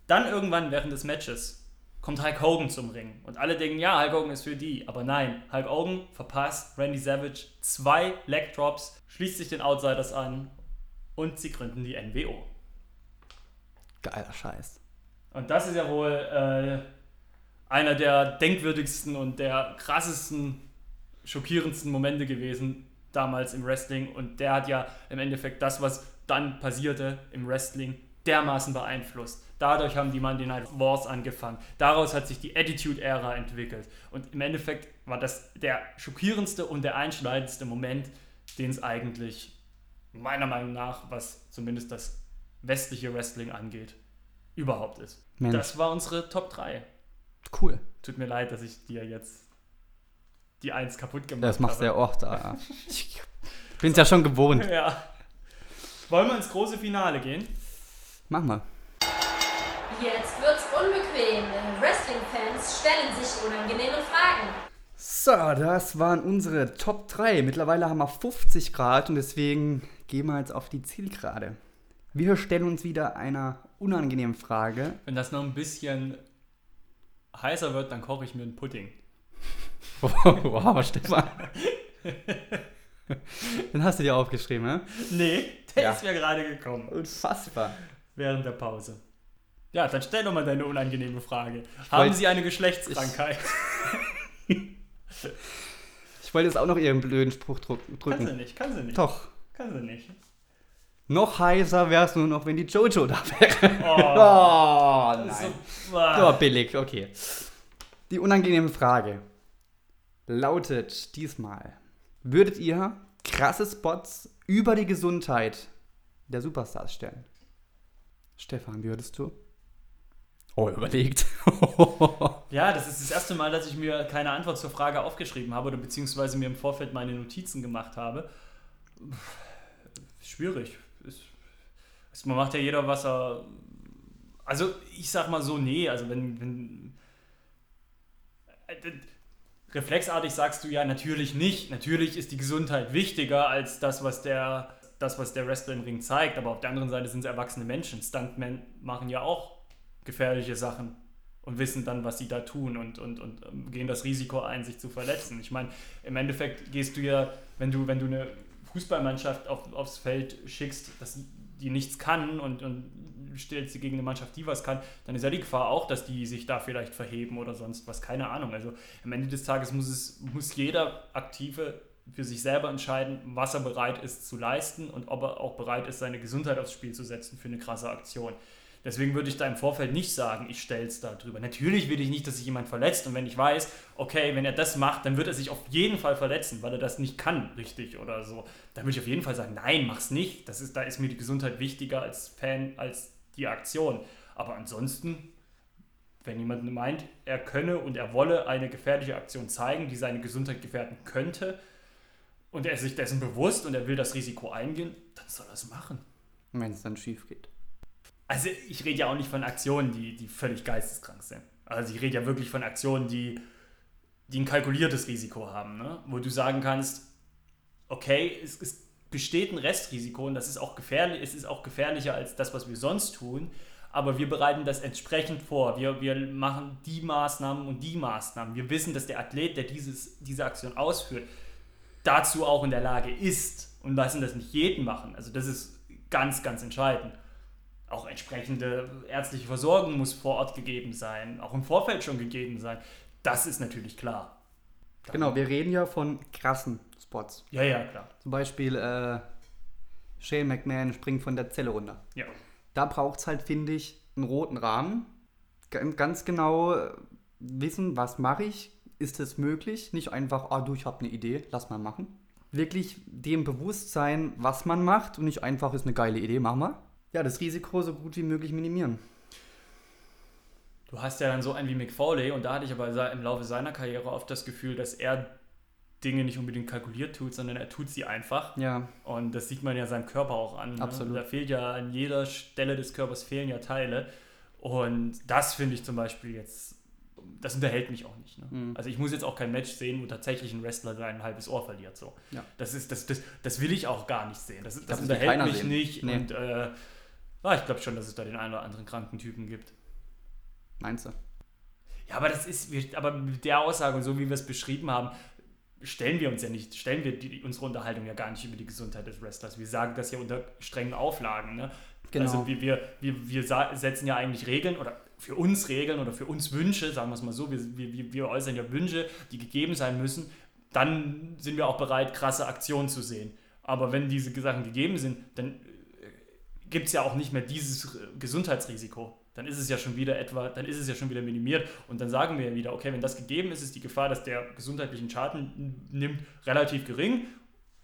Dann irgendwann während des Matches kommt Hulk Hogan zum Ring. Und alle denken, ja, Hulk Hogan ist für die. Aber nein, Hulk Hogan verpasst Randy Savage zwei Leg Drops, schließt sich den Outsiders an und sie gründen die NWO. Geiler Scheiß. Und das ist ja wohl äh, einer der denkwürdigsten und der krassesten, schockierendsten Momente gewesen damals im Wrestling. Und der hat ja im Endeffekt das, was dann passierte im Wrestling, dermaßen beeinflusst. Dadurch haben die Monday Night Wars angefangen. Daraus hat sich die Attitude-Ära entwickelt. Und im Endeffekt war das der schockierendste und der einschneidendste Moment, den es eigentlich meiner Meinung nach, was zumindest das westliche Wrestling angeht, überhaupt ist. Mensch. Das war unsere Top 3. Cool. Tut mir leid, dass ich dir jetzt die Eins kaputt gemacht habe. Das machst du ja oft. ah. (laughs) Bin's ja schon gewohnt. Ja. Wollen wir ins große Finale gehen? Mach mal. Jetzt wird's unbequem. Wrestling-Fans stellen sich unangenehme Fragen. So, das waren unsere Top 3. Mittlerweile haben wir 50 Grad und deswegen gehen wir jetzt auf die Zielgerade. Wir stellen uns wieder einer unangenehmen Frage. Wenn das noch ein bisschen heißer wird, dann koche ich mir einen Pudding. (laughs) wow, Stefan. (laughs) Den hast du dir aufgeschrieben, ne? Nee, der Ja. ist mir gerade gekommen. Unfassbar. Während der Pause. Ja, dann stell doch mal deine unangenehme Frage. wollt- Haben Sie eine Geschlechtskrankheit? Ich wollte jetzt auch noch ihren blöden Spruch druck- Kann sie drücken. nicht, kann sie nicht. Doch. Kann sie nicht. Noch heißer wär's nur noch, wenn die Jojo da wäre. Oh, (laughs) Oh, das nein. so, ah. So billig, okay. Die unangenehme Frage lautet diesmal: Würdet ihr krasse Spots über die Gesundheit der Superstars stellen? Stefan, würdest du? Oh, überlegt. (laughs) Ja, das ist das erste Mal, dass ich mir keine Antwort zur Frage aufgeschrieben habe oder beziehungsweise mir im Vorfeld meine Notizen gemacht habe. Schwierig. Ist, man macht ja jeder, was er. Also, ich sag mal so, nee, also wenn. wenn reflexartig sagst du ja natürlich nicht. Natürlich ist die Gesundheit wichtiger als das, was der, das, was der Wrestler im Ring zeigt. Aber auf der anderen Seite sind es erwachsene Menschen. Stuntmen machen ja auch gefährliche Sachen und wissen dann, was sie da tun und, und, und ähm, gehen das Risiko ein, sich zu verletzen. Ich meine, im Endeffekt gehst du ja, wenn du, wenn du eine Fußballmannschaft auf, aufs Feld schickst, dass die nichts kann und, und stellst sie gegen eine Mannschaft, die was kann, dann ist ja die Gefahr auch, dass die sich da vielleicht verheben oder sonst was, keine Ahnung. Also am Ende des Tages muss es, muss jeder Aktive für sich selber entscheiden, was er bereit ist zu leisten und ob er auch bereit ist, seine Gesundheit aufs Spiel zu setzen für eine krasse Aktion. Deswegen würde ich da im Vorfeld nicht sagen, ich stelle es da drüber. Natürlich will ich nicht, dass sich jemand verletzt. Und wenn ich weiß, okay, wenn er das macht, dann wird er sich auf jeden Fall verletzen, weil er das nicht kann, richtig oder so. Dann würde ich auf jeden Fall sagen, nein, mach's nicht. Das ist, da ist mir die Gesundheit wichtiger als Fan, als die Aktion. Aber ansonsten, wenn jemand meint, er könne und er wolle eine gefährliche Aktion zeigen, die seine Gesundheit gefährden könnte, und er ist sich dessen bewusst und er will das Risiko eingehen, dann soll er es machen. Wenn es dann schief geht. Also ich rede ja auch nicht von Aktionen, die, die völlig geisteskrank sind. Also ich rede ja wirklich von Aktionen, die, die ein kalkuliertes Risiko haben, ne? wo du sagen kannst, okay, es, es besteht ein Restrisiko und das ist auch gefährlich, es ist auch gefährlicher als das, was wir sonst tun, aber wir bereiten das entsprechend vor. Wir, wir machen die Maßnahmen und die Maßnahmen. Wir wissen, dass der Athlet, der dieses, diese Aktion ausführt, dazu auch in der Lage ist und lassen das nicht jeden machen. Also das ist ganz, ganz entscheidend. Auch entsprechende ärztliche Versorgung muss vor Ort gegeben sein, auch im Vorfeld schon gegeben sein. Das ist natürlich klar. Genau, wir reden ja von krassen Spots. Ja, ja, klar. Zum Beispiel äh, Shane McMahon springt von der Zelle runter. Ja. Da braucht es halt, finde ich, einen roten Rahmen. Ga- Ganz genau äh, wissen, was mache ich, ist es möglich. Nicht einfach, ah du, ich habe eine Idee, lass mal machen. Wirklich dem Bewusstsein, was man macht und nicht einfach, ist eine geile Idee, machen wir. Ja, das Risiko so gut wie möglich minimieren. Du hast ja dann so einen wie Mick Foley und da hatte ich aber im Laufe seiner Karriere oft das Gefühl, dass er Dinge nicht unbedingt kalkuliert tut, sondern er tut sie einfach. Ja, Und das sieht man ja seinem Körper auch an. Ne? Absolut. Da fehlt ja an jeder Stelle des Körpers fehlen ja Teile. Und das finde ich zum Beispiel jetzt, das unterhält mich auch nicht. Ne? Mhm. Also ich muss jetzt auch kein Match sehen, wo tatsächlich ein Wrestler sein halbes Ohr verliert. So. Ja. Das, ist, das, das, das will ich auch gar nicht sehen. Das, das, Das unterhält mich sehen. nicht. Nee. Und äh, ah, ich glaube schon, dass es da den einen oder anderen kranken Typen gibt. meinst du? Ja, aber das ist, aber mit der Aussage und so wie wir es beschrieben haben, stellen wir uns ja nicht, stellen wir die, unsere Unterhaltung ja gar nicht über die Gesundheit des Wrestlers. Wir sagen das ja unter strengen Auflagen. Ne? Genau. Also wir, wir, wir, wir setzen ja eigentlich Regeln oder für uns Regeln oder für uns Wünsche, sagen wir es mal so, wir, wir- wir äußern ja Wünsche, die gegeben sein müssen, dann sind wir auch bereit, krasse Aktionen zu sehen. Aber wenn diese Sachen gegeben sind, dann gibt es ja auch nicht mehr dieses Gesundheitsrisiko. Dann ist es ja schon wieder etwa, dann ist es ja schon wieder minimiert und dann sagen wir ja wieder, okay, wenn das gegeben ist, ist die Gefahr, dass der gesundheitlichen Schaden nimmt, relativ gering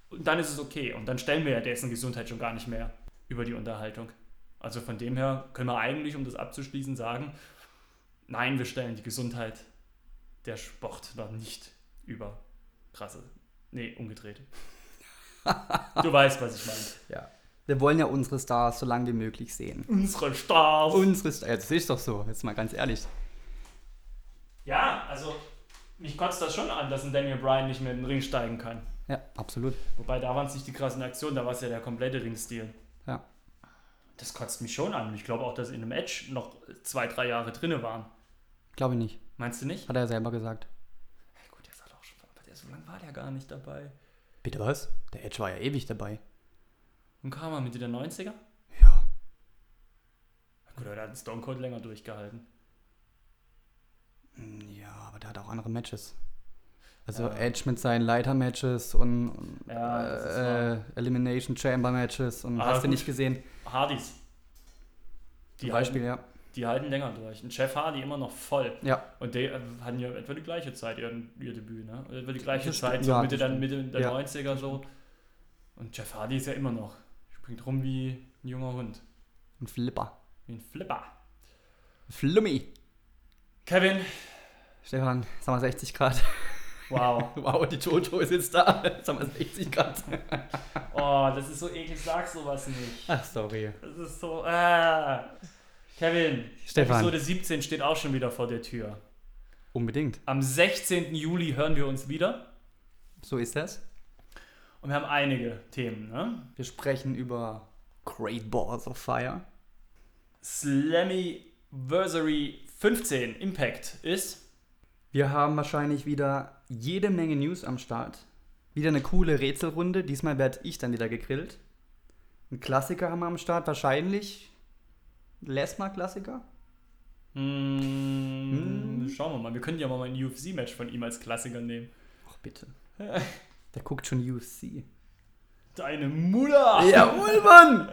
und dann ist es okay und dann stellen wir ja dessen Gesundheit schon gar nicht mehr über die Unterhaltung. Also von dem her können wir eigentlich, um das abzuschließen, sagen, nein, wir stellen die Gesundheit der Sportler nicht über krasse, nee, umgedreht. (laughs) Du weißt, was ich meine. Ja. Wir wollen ja unsere Stars so lange wie möglich sehen. Unsere Stars. Unsere Stars, ja, das ist doch so, jetzt mal ganz ehrlich. ja, also mich kotzt das schon an, dass ein Daniel Bryan nicht mehr in den Ring steigen kann. Ja, absolut. Wobei da waren es nicht die krassen Aktionen, da war es ja der komplette Ringstil. Ja. Das kotzt mich schon an. Ich glaube auch, dass in einem Edge noch zwei, drei Jahre drinne waren. Glaube ich nicht. Meinst du nicht? Hat er ja selber gesagt. Ja, gut, der ist halt auch schon, aber der, so lange war der gar nicht dabei. Bitte was? Der Edge war ja ewig dabei. Und kam er Mitte der 90er? Ja. Gut, aber der hat Stone Cold länger durchgehalten. Hm, Ja, aber der hat auch andere Matches. Also Ja. Edge mit seinen Leiter-Matches und, und Ja, äh, Elimination Chamber-Matches und Ah, hast du nicht gesehen? Hardys. Die Zum Beispiel, halten, ja. Die halten länger durch. Und Jeff Hardy immer noch voll. Ja, Und die äh, hatten ja etwa die gleiche Zeit, ihr, ihr Debüt, ne? Etwa die gleiche Das Zeit, so ja, Mitte, dann, Mitte der Ja. 90er so. Und Jeff Hardy ist ja immer noch. Springt rum wie ein junger Hund. ein Flipper. Wie ein Flipper. Flummi. Kevin, Stefan, sagen wir 60 Grad. wow. (laughs) Wow, die Jojo ist jetzt da. Sagen wir 60 Grad. (laughs) Oh, das ist so eklig, sag sowas nicht. Ach, sorry. Das ist so. Äh. Kevin, Stefan. Episode 17 steht auch schon wieder vor der Tür. Unbedingt. Am 16. Juli hören wir uns wieder. So ist das. Und wir haben einige Themen, ne? Wir sprechen über Great Balls of Fire. Slammiversary 15 Impact ist. Wir haben wahrscheinlich wieder jede Menge News am Start. Wieder eine coole Rätselrunde. Diesmal werde ich dann wieder gegrillt. Ein Klassiker haben wir am Start. Wahrscheinlich Lesnar-Klassiker. Hm, Hm. Schauen wir mal. Wir können ja mal ein UFC-Match von ihm als Klassiker nehmen. Ach, bitte. (laughs) Der guckt schon UFC. Deine Mutter! Jawohl, Mann!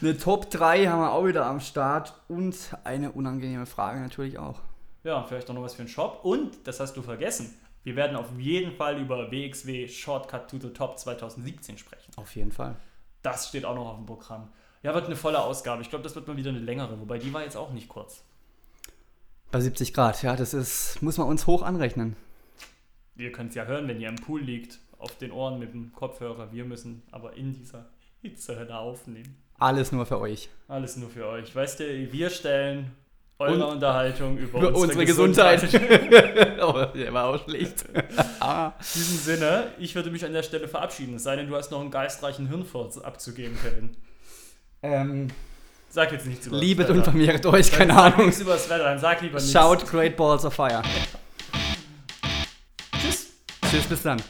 Eine Top 3 haben wir auch wieder am Start. Und eine unangenehme Frage natürlich auch. Ja, vielleicht auch noch was für einen Shop. Und, das hast du vergessen, wir werden auf jeden Fall über WXW Shortcut to the Top 2017 sprechen. Auf jeden Fall. Das steht auch noch auf dem Programm. Ja, wird eine volle Ausgabe. Ich glaube, das wird mal wieder eine längere, wobei die war jetzt auch nicht kurz. Bei 70 Grad, ja, das ist, muss man uns hoch anrechnen. Ihr könnt es ja hören, wenn ihr im Pool liegt, auf den Ohren mit dem Kopfhörer. Wir müssen aber in dieser Hitzehölle aufnehmen. Alles nur für euch. Alles nur für euch. Weißt du, wir stellen eure Und- Unterhaltung über, Über unsere Gesundheit. (laughs) oh, der war auch schlecht. ah. (laughs) In diesem Sinne, ich würde mich an der Stelle verabschieden. Es sei denn, du hast noch einen geistreichen Hirnfurz abzugeben, Kevin. ähm, Sag jetzt nichts über liebet und vermehrt euch, keine Sag Ahnung. nichts über das Wetter, dann sag lieber nichts. Schaut Great Balls of Fire. Tschüss. Tschüss, bis dann.